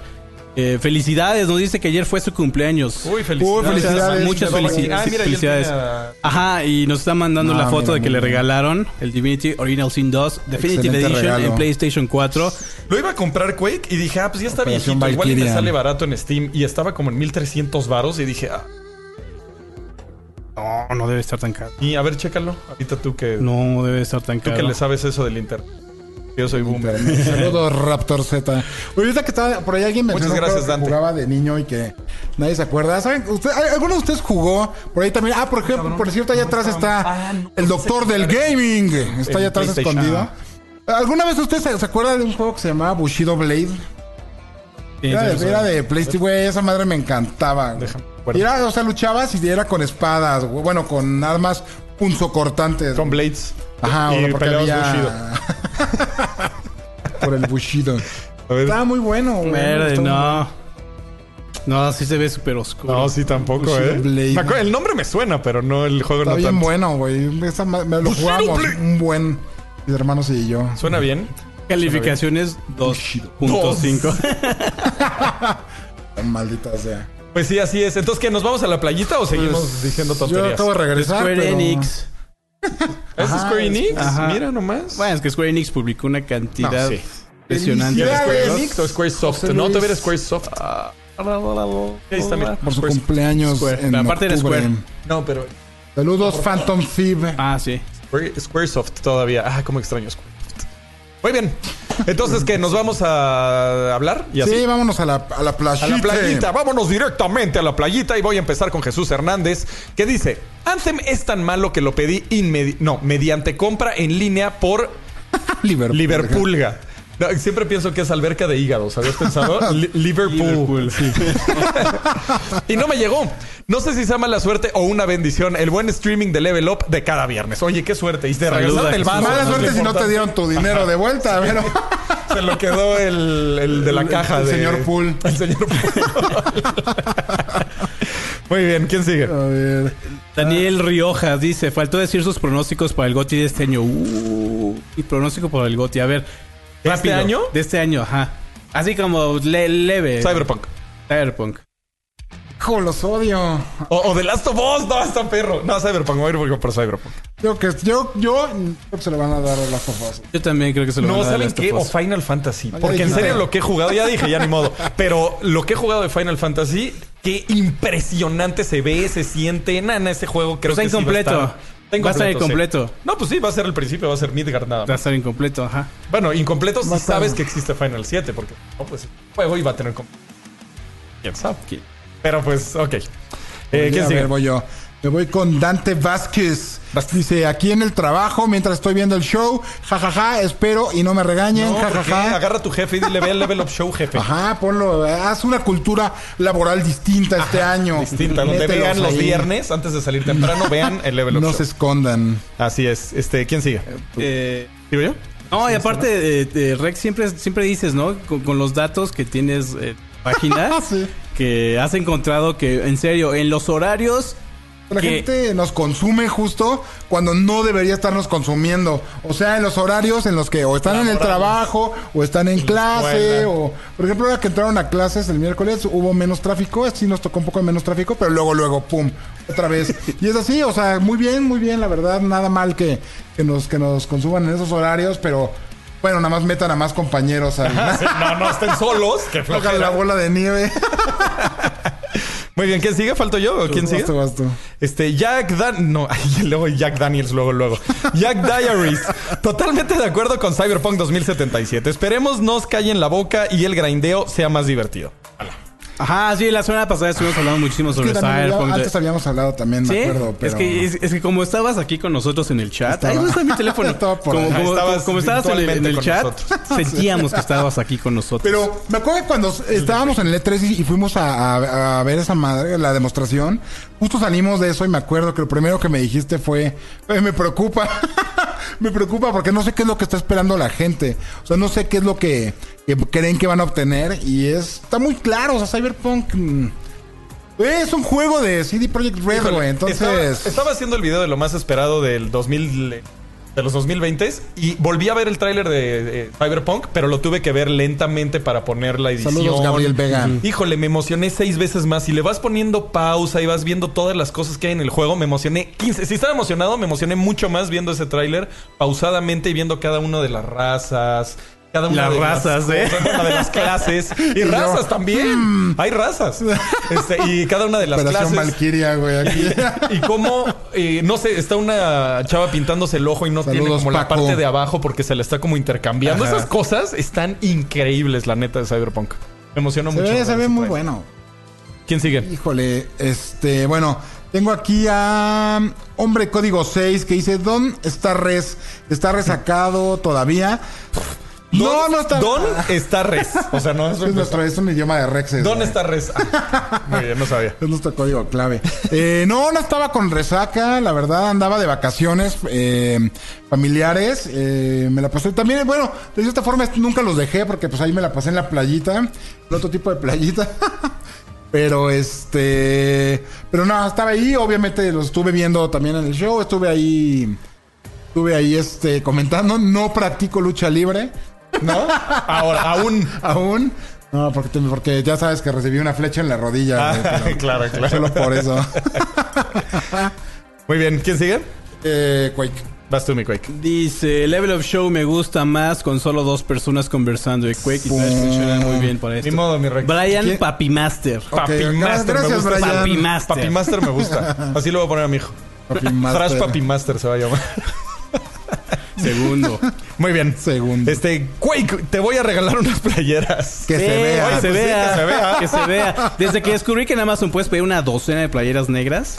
Eh, felicidades, nos dice que ayer fue su cumpleaños. Uy, felicidades. Uy, felicidades. Muchas felicidades. Ah, mira, y él felicidades. tenía- Ajá, y nos está mandando Ah, la foto mira, de que le regalaron el Divinity Original Sin 2 Definitive Excelente Edition regalo. en PlayStation 4. Lo iba a comprar Quake y dije, ah, pues ya está Operación viejito. Igual y me sale barato en Steam. Y estaba como en 1300 varos. Y dije, ah, No, no debe estar tan caro. y a ver, chécalo. Ahorita tú que, No debe estar tan tú caro. que le sabes eso del internet. Yo soy boomer. Saludos, Raptor Z. Ahorita que estaba por ahí alguien me Muchas gracias, Dante. jugaba de niño y que nadie se acuerda. ¿Saben? Usted, ¿Alguno de ustedes jugó por ahí también? Ah, por ejemplo, por cierto, allá atrás está Ah, no, el doctor del gaming. Está allá atrás escondido. ¿Alguna vez usted se, se acuerda de un juego que se llamaba Bushido Blade? Sí, Era sí, sí. de, era de PlayStation, güey, esa madre me encantaba. Déjame era, o sea, luchabas y era con espadas, bueno, con armas punzocortantes. Con Blades. Ajá, y porque había... por el Bushido. A ver. Estaba muy bueno, güey. Verde, no. No, sí se ve súper oscuro. No, sí, tampoco, Bushido ¿eh? Blade. Me acuerdo- el nombre me suena, pero no el juego Está no bien tanto. bueno, güey. Esa me lo Bushido jugamos Blade. un buen mis hermanos y yo. ¿Suena bien? Calificaciones Bushido. 2.5. Maldita sea. Pues sí, así es. Entonces, ¿qué? ¿Nos vamos a la playita o seguimos Pues, diciendo Yo tonterías? acabo de regresar. Square pero- Enix. ¿Es Square Enix? Ajá. Mira nomás. Bueno, es que Square Enix publicó una cantidad No, sí. impresionante ¿Y de era. Square. Enix o Squaresoft? José No, Luis. te verás Squaresoft. Ahí está, mira. Por su Square- cumpleaños Square. en Aparte de octubre. Square. No, pero Saludos, Phantom Thief. Ah, sí. Square- Squaresoft todavía. Ah, cómo extraño Squaresoft. Muy bien. Entonces, ¿qué? ¿Nos vamos a hablar? Y así. Sí, vámonos a la, a la A playita. la playita, vámonos directamente a la playita y voy a empezar con Jesús Hernández, que dice, Anthem es tan malo que lo pedí inmedi no, mediante compra en línea por Liverpool. Liverpoolga. No, siempre pienso que es alberca de hígados, ¿habías pensado? Li- Liverpool. y no me llegó. No sé si sea mala suerte o una bendición. El buen streaming de Level Up de cada viernes. Oye, qué suerte. Y te Saluda, regresaron el vaso. Mala suerte si no te dieron tu dinero de vuelta, pero... Se lo quedó el, el de la El- caja el de... señor Pool. El señor Pool. Muy bien, ¿quién sigue? A ver. Daniel Riojas dice, faltó decir sus pronósticos para el GOTI de este año. Uh, y pronóstico para el GOTI. A ver. ¿De este año? De este año, ajá. Así como le- leve. Cyberpunk. Cyberpunk. Hijo, los odio. O, o The Last of Us. No, está perro. No, Cyberpunk. Voy a ir por Cyberpunk. Yo que yo, yo creo que se le van a dar a las sofás. Yo también creo que se lo No, van a dar a ¿saben Last of qué? O Us. Final Fantasy. Porque en serio lo que he jugado, ya dije, ya ni modo. Pero lo que he jugado de Final Fantasy, qué impresionante se ve, se siente. Nana, ese juego creo Está que sí incompleto. va a estar. Está Va a estar sí. incompleto. No, pues sí, va a ser el principio, va a ser Midgard nada Va a estar incompleto, ajá. Bueno, incompleto si sabes que existe Final 7, porque no, pues el juego iba a tener quién sabe. ¿Quién? Pero pues, ok. Eh, a ¿Quién sigue? ver, voy yo. Me voy con Dante Vázquez. Dice, aquí en el trabajo, mientras estoy viendo el show, jajaja, espero y no me regañen, No, ¿por qué? Agarra a tu jefe y dile, ve el Level Up Show, jefe. Ajá, ponlo, haz una cultura laboral distinta este año. Distinta, donde Mételos vean los ahí. viernes, antes de salir temprano, vean el Level Up No Show. se escondan. Así es. Este, ¿quién sigue? Eh, ¿Digo yo? no, y aparte, eh, eh, Rex, siempre, siempre dices, ¿no? Con, con los datos que tienes, eh, página Sí. Que has encontrado que, en serio, en los horarios La gente nos consume justo cuando no debería estarnos consumiendo. O sea, en los horarios en los que o están en el trabajo o están en clase escuela. o... Por ejemplo, ahora que entraron a clases el miércoles hubo menos tráfico. Sí nos tocó un poco de menos tráfico, pero luego, luego, pum, otra vez. Y es así, o sea, muy bien, muy bien, la verdad. Nada mal que, que, nos, que nos consuman en esos horarios, pero... Bueno, nada más metan a más compañeros al... No, no estén solos. Que Toca flojera. la bola de nieve. Muy bien, ¿quién sigue? ¿Falto yo o quién sigue? Vas tú, vas tú. Este, Jack Dan... No, ay, luego Jack Daniels, luego, luego. Jack Diaries. Totalmente de acuerdo con Cyberpunk 2077. Esperemos nos calle en la boca y el grindeo sea más divertido. Ajá, sí, la semana pasada estuvimos hablando muchísimo Es que sobre ya- Cyberpunk. antes habíamos hablado también, Sí, me acuerdo. Pero... es, que, es, es que como estabas aquí con nosotros en el chat, Estaba- ahí no está mi teléfono. Estaba por como, ahí. como- Estabas como estabas en el, en el chat, nosotros. sentíamos que estabas aquí con nosotros. Pero me acuerdo que cuando estábamos en el E3 y, y fuimos a, a- a ver esa madre, la demostración, justo salimos de eso y me acuerdo que lo primero que me dijiste fue, "Eh, me preocupa, me preocupa porque no sé qué es lo que está esperando la gente. O sea, no sé qué es lo que, que creen que van a obtener y es, está muy claro, o sea, Cyberpunk... mm, Es un juego de CD Projekt Red, güey. Entonces, Estaba, estaba haciendo el video de lo más esperado del 2000... De los 2020 y volví a ver el tráiler de, de Cyberpunk, pero lo tuve que ver lentamente para poner la edición. Saludos, Gabriel Vega. Ujú. Híjole, me emocioné seis veces más. Y le vas poniendo pausa y vas viendo todas las cosas que hay en el juego, me emocioné 15. Si estaba emocionado, me emocioné mucho más viendo ese tráiler pausadamente y viendo cada una de las razas. Cada una Las de razas, ¿eh? cosas, cada una de las clases. Y, Y yo, razas también. Hay razas. Este, y cada una de las Operación clases. Valkyria, güey. Aquí. Y cómo, eh, no sé, está una chava pintándose el ojo y no tiene como la parte de abajo porque se la está como intercambiando. Ajá. Esas cosas están increíbles, la neta, de Cyberpunk. Me emociona se mucho. ve, se ve muy bueno. ¿Quién sigue? Híjole, este, bueno, tengo aquí a um, Hombre Código 6 que dice, Don está res, está resacado todavía. No, no está. Don está res. O sea, no es, es, nuestro, es un idioma de Rexes. Don güey. está res. Ah, muy bien, no sabía. Es nuestro código clave. Eh, no, no estaba con resaca, la verdad, andaba de vacaciones eh, familiares. eh, me la pasé también, bueno, de cierta forma nunca los dejé porque pues ahí me la pasé en la playita, el otro tipo de playita. Pero este, pero no, estaba ahí, obviamente los estuve viendo también en el show, estuve ahí, estuve ahí este comentando, no practico lucha libre, ¿No? Ahora, aún. aún. No, porque, porque ya sabes que recibí una flecha en la rodilla. güey, Ah, pero- claro, claro. Solo por eso. Muy bien, ¿quién sigue? Eh, Quake. Vas tú, mi Quake. Dice, Level of Show me gusta más con solo dos personas conversando de Quake y sabes, funciona muy bien para Ni esto. modo, mi Rex. Brian ¿Quién? Papimaster. Papi Ok, Master me gusta. Brian. Papi Master. Papi Master me gusta. Así lo voy a poner a mi hijo. Papi Master. Thrash Papi Master se va a llamar. Segundo. Muy bien. Segundo. Este, Quake, te voy a regalar unas playeras. Que se vea. Que se, Pues sí, que se vea. que se vea. Desde que descubrí que en Amazon puedes pedir una docena de playeras negras,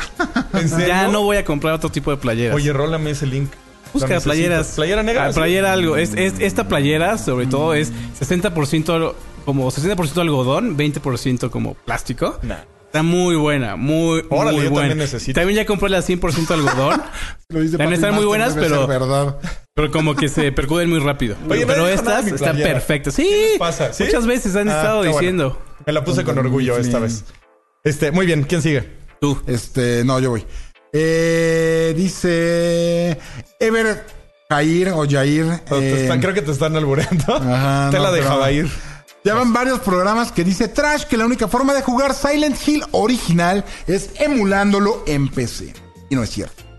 ¿En serio? ya no voy a comprar otro tipo de playeras. Oye, rólame ese link. Busca playeras. ¿Playera negra? Ah, sí. playera algo. Es, es- esta playera, sobre todo, es 60% como 60% algodón, 20% como plástico. Nah. Está muy buena, muy, Órale, muy yo buena. también necesito. También ya compré la 100% algodón, Lo a Papi estar muy buenas, pero- verdad. pero como que se percuden muy rápido. Oye, pero estas están perfectas. Sí, ¿Qué les pasa? ¿Sí? muchas veces han Ah, estado bueno. diciendo. Me la puse con orgullo esta vez. Este, muy bien, ¿quién sigue? Tú. Este, no, yo voy. Eh, dice Ever Jair o Jair. Eh, están- creo que te están albureando. Ajá, te no, la dejaba pero- ir. Ya van varios programas que dice Trash que la única forma de jugar Silent Hill original es emulándolo en PC. Y no es cierto.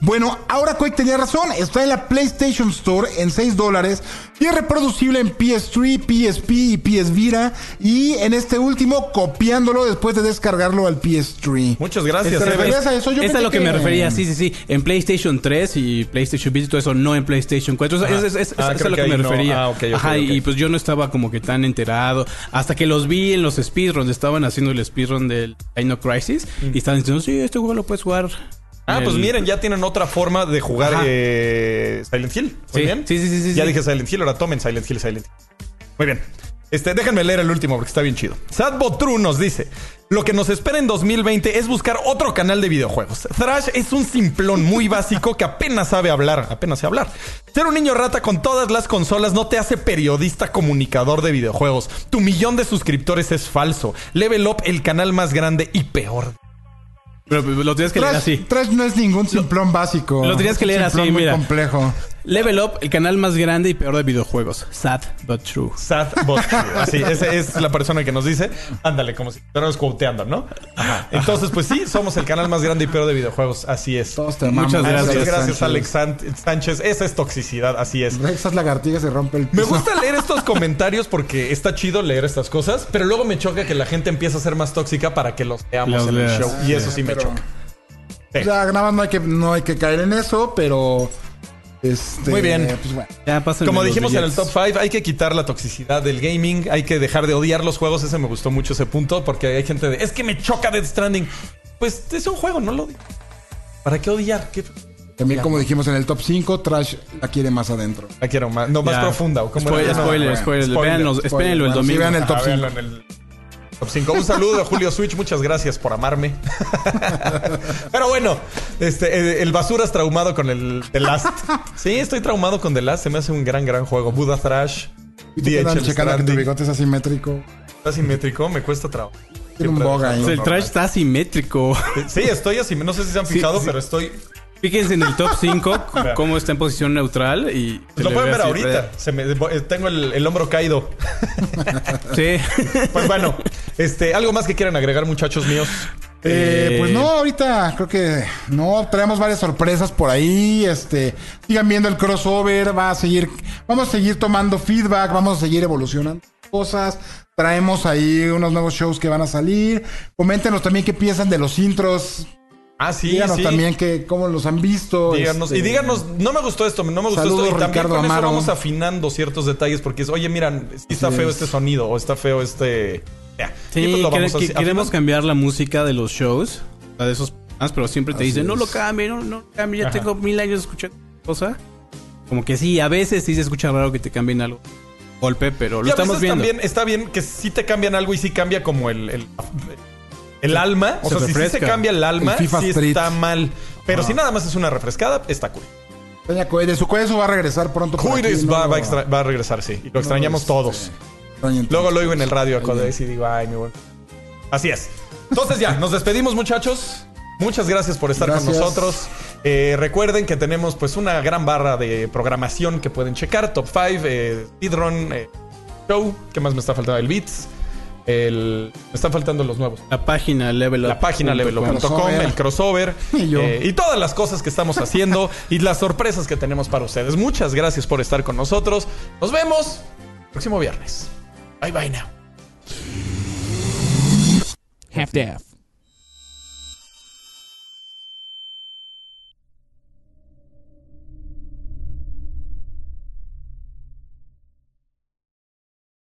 Bueno, ahora Quake tenía razón. Está en la PlayStation Store en 6 dólares y es reproducible en PS3, PSP y PS Vita. Y en este último, copiándolo después de descargarlo al PS3. Muchas gracias. ¿Te Eve. referías a eso? Yo Esa es pensé lo que, me refería, sí, sí, sí. En PlayStation 3 y PlayStation Vita y todo eso, no en PlayStation 4. Ajá. Es, es- es- Ah, es a lo que que, me no. refería. Ah, Ajá, y pues yo no estaba como que tan enterado. Hasta que los vi en los speedruns, estaban haciendo el speedrun del Dino Crisis. Y estaban diciendo, sí, este juego lo puedes jugar. Ah, pues miren, ya tienen otra forma de jugar eh, Silent Hill. Muy Sí, bien. sí, sí, sí, sí, Ya sí. dije Silent Hill, ahora tomen Silent Hill, Silent Hill. Muy bien. Este, déjenme leer el último porque está bien chido. Sadbot True nos dice: Lo que nos espera en 2020 es buscar otro canal de videojuegos. Thrash es un simplón muy básico que apenas sabe hablar, apenas sabe hablar. Ser un niño rata con todas las consolas no te hace periodista comunicador de videojuegos. Tu millón de suscriptores es falso. Level Up, el canal más grande y peor. Pero pues, lo tienes que leer así. Trash no es ningún simplón básico. lo tenías que leer así, mira. complejo. Level Up, el canal más grande y peor de videojuegos. Sad but true. Sadbot True. Así, esa es la persona que nos dice. Ándale, como si estuviéramos quoteando, ¿no? Entonces, pues sí, somos el canal más grande y peor de videojuegos. Así es. Todos te amamos. Muchas Muchas gracias, gracias, Sánchez. Alex Sánchez. Esa es toxicidad, así es. Esas lagartijas se rompe el Me piso. gusta leer estos comentarios porque está chido leer estas cosas, pero luego me choca que la gente empieza a ser más tóxica para que los veamos Los en el show. Y eso sí me pero- choca. O sea, nada más no hay que, no hay que caer en eso, pero. Este, Muy bien. Pues bueno. Ya Como dijimos en el top 5, hay que quitar la toxicidad del gaming, hay que dejar de odiar los juegos. Ese me gustó mucho ese punto porque hay gente de, es que me choca Death Stranding. Pues es un juego, no lo odio. ¿Para qué odiar? ¿Qué? También, como dijimos en el top 5, Trash la quiere más adentro. La quiero más, no, más Ya. profunda. ¿o cómo Spoiler, espérenlo el Bueno, sí, domingo. vean el top 5. En el top 5. Un saludo a Julio Switch, muchas gracias por amarme. Pero bueno, este, el basuras traumado con el The Last. Sí, estoy traumado con The Last, se me hace un gran, gran juego. Buddha Thrash, Y te quedan DHL checando que tu bigote es asimétrico. Está simétrico, me cuesta trabajo. Tiene un bug ahí. El trash está asimétrico. Sí, estoy así, no sé si se han fijado, sí. pero estoy... Fíjense en el top 5 cómo está en posición neutral y... Lo pueden ve ver ahorita. Se me- eh, tengo el, el hombro caído. Sí. Pues bueno, este, algo más que quieran agregar, muchachos míos. Eh, Eh, pues no, ahorita creo que no, traemos varias sorpresas por ahí. Este, sigan viendo el crossover, va a seguir, vamos a seguir tomando feedback, vamos a seguir evolucionando cosas. Traemos ahí unos nuevos shows que van a salir. Coméntenos también qué piensan de los intros. Ah, sí, díganos sí. también que, cómo los han visto. Díganos, este, y díganos, no me gustó esto, no me gustó Saludos, esto. Y también Ricardo con Amaro. eso vamos afinando ciertos detalles porque es, oye, mira, sí está feo es. este sonido o está feo este. Ya. Sí, Y pues lo vamos que- queremos cambiar la música de los shows. De esos pero siempre te Así dicen, no lo cambie, no, no cambie, ya Ajá. tengo mil años escuchando cosa. Como que sí, a veces sí se escucha raro que te cambien algo. Golpe, pero lo Y a estamos veces viendo. también está bien que sí te cambian algo y sí cambia como el. el el alma, o Se sea, si sí se cambia el alma, El FIFA sí Street. está mal. Pero si nada más es una refrescada, está cool. Doña su Coede va a regresar pronto. Cuides va, a extra- va a regresar, sí. Y lo extrañamos este, todos. Luego lo oigo en el radio a Codes y digo, ay, mi buen. Así es. Entonces ya, nos despedimos, muchachos. Muchas gracias por estar con nosotros. Eh, recuerden que tenemos pues una gran barra de programación que pueden checar. Top 5, eh, Speedrun, eh, Show. ¿Qué más me está faltando? El Beats. El, me están faltando los nuevos. La página level La página levelup.com, el crossover Y yo. eh, y todas las cosas que estamos haciendo y las sorpresas que tenemos para ustedes. Muchas gracias por estar con nosotros. Nos vemos el próximo viernes. Bye bye now. Half-Daff.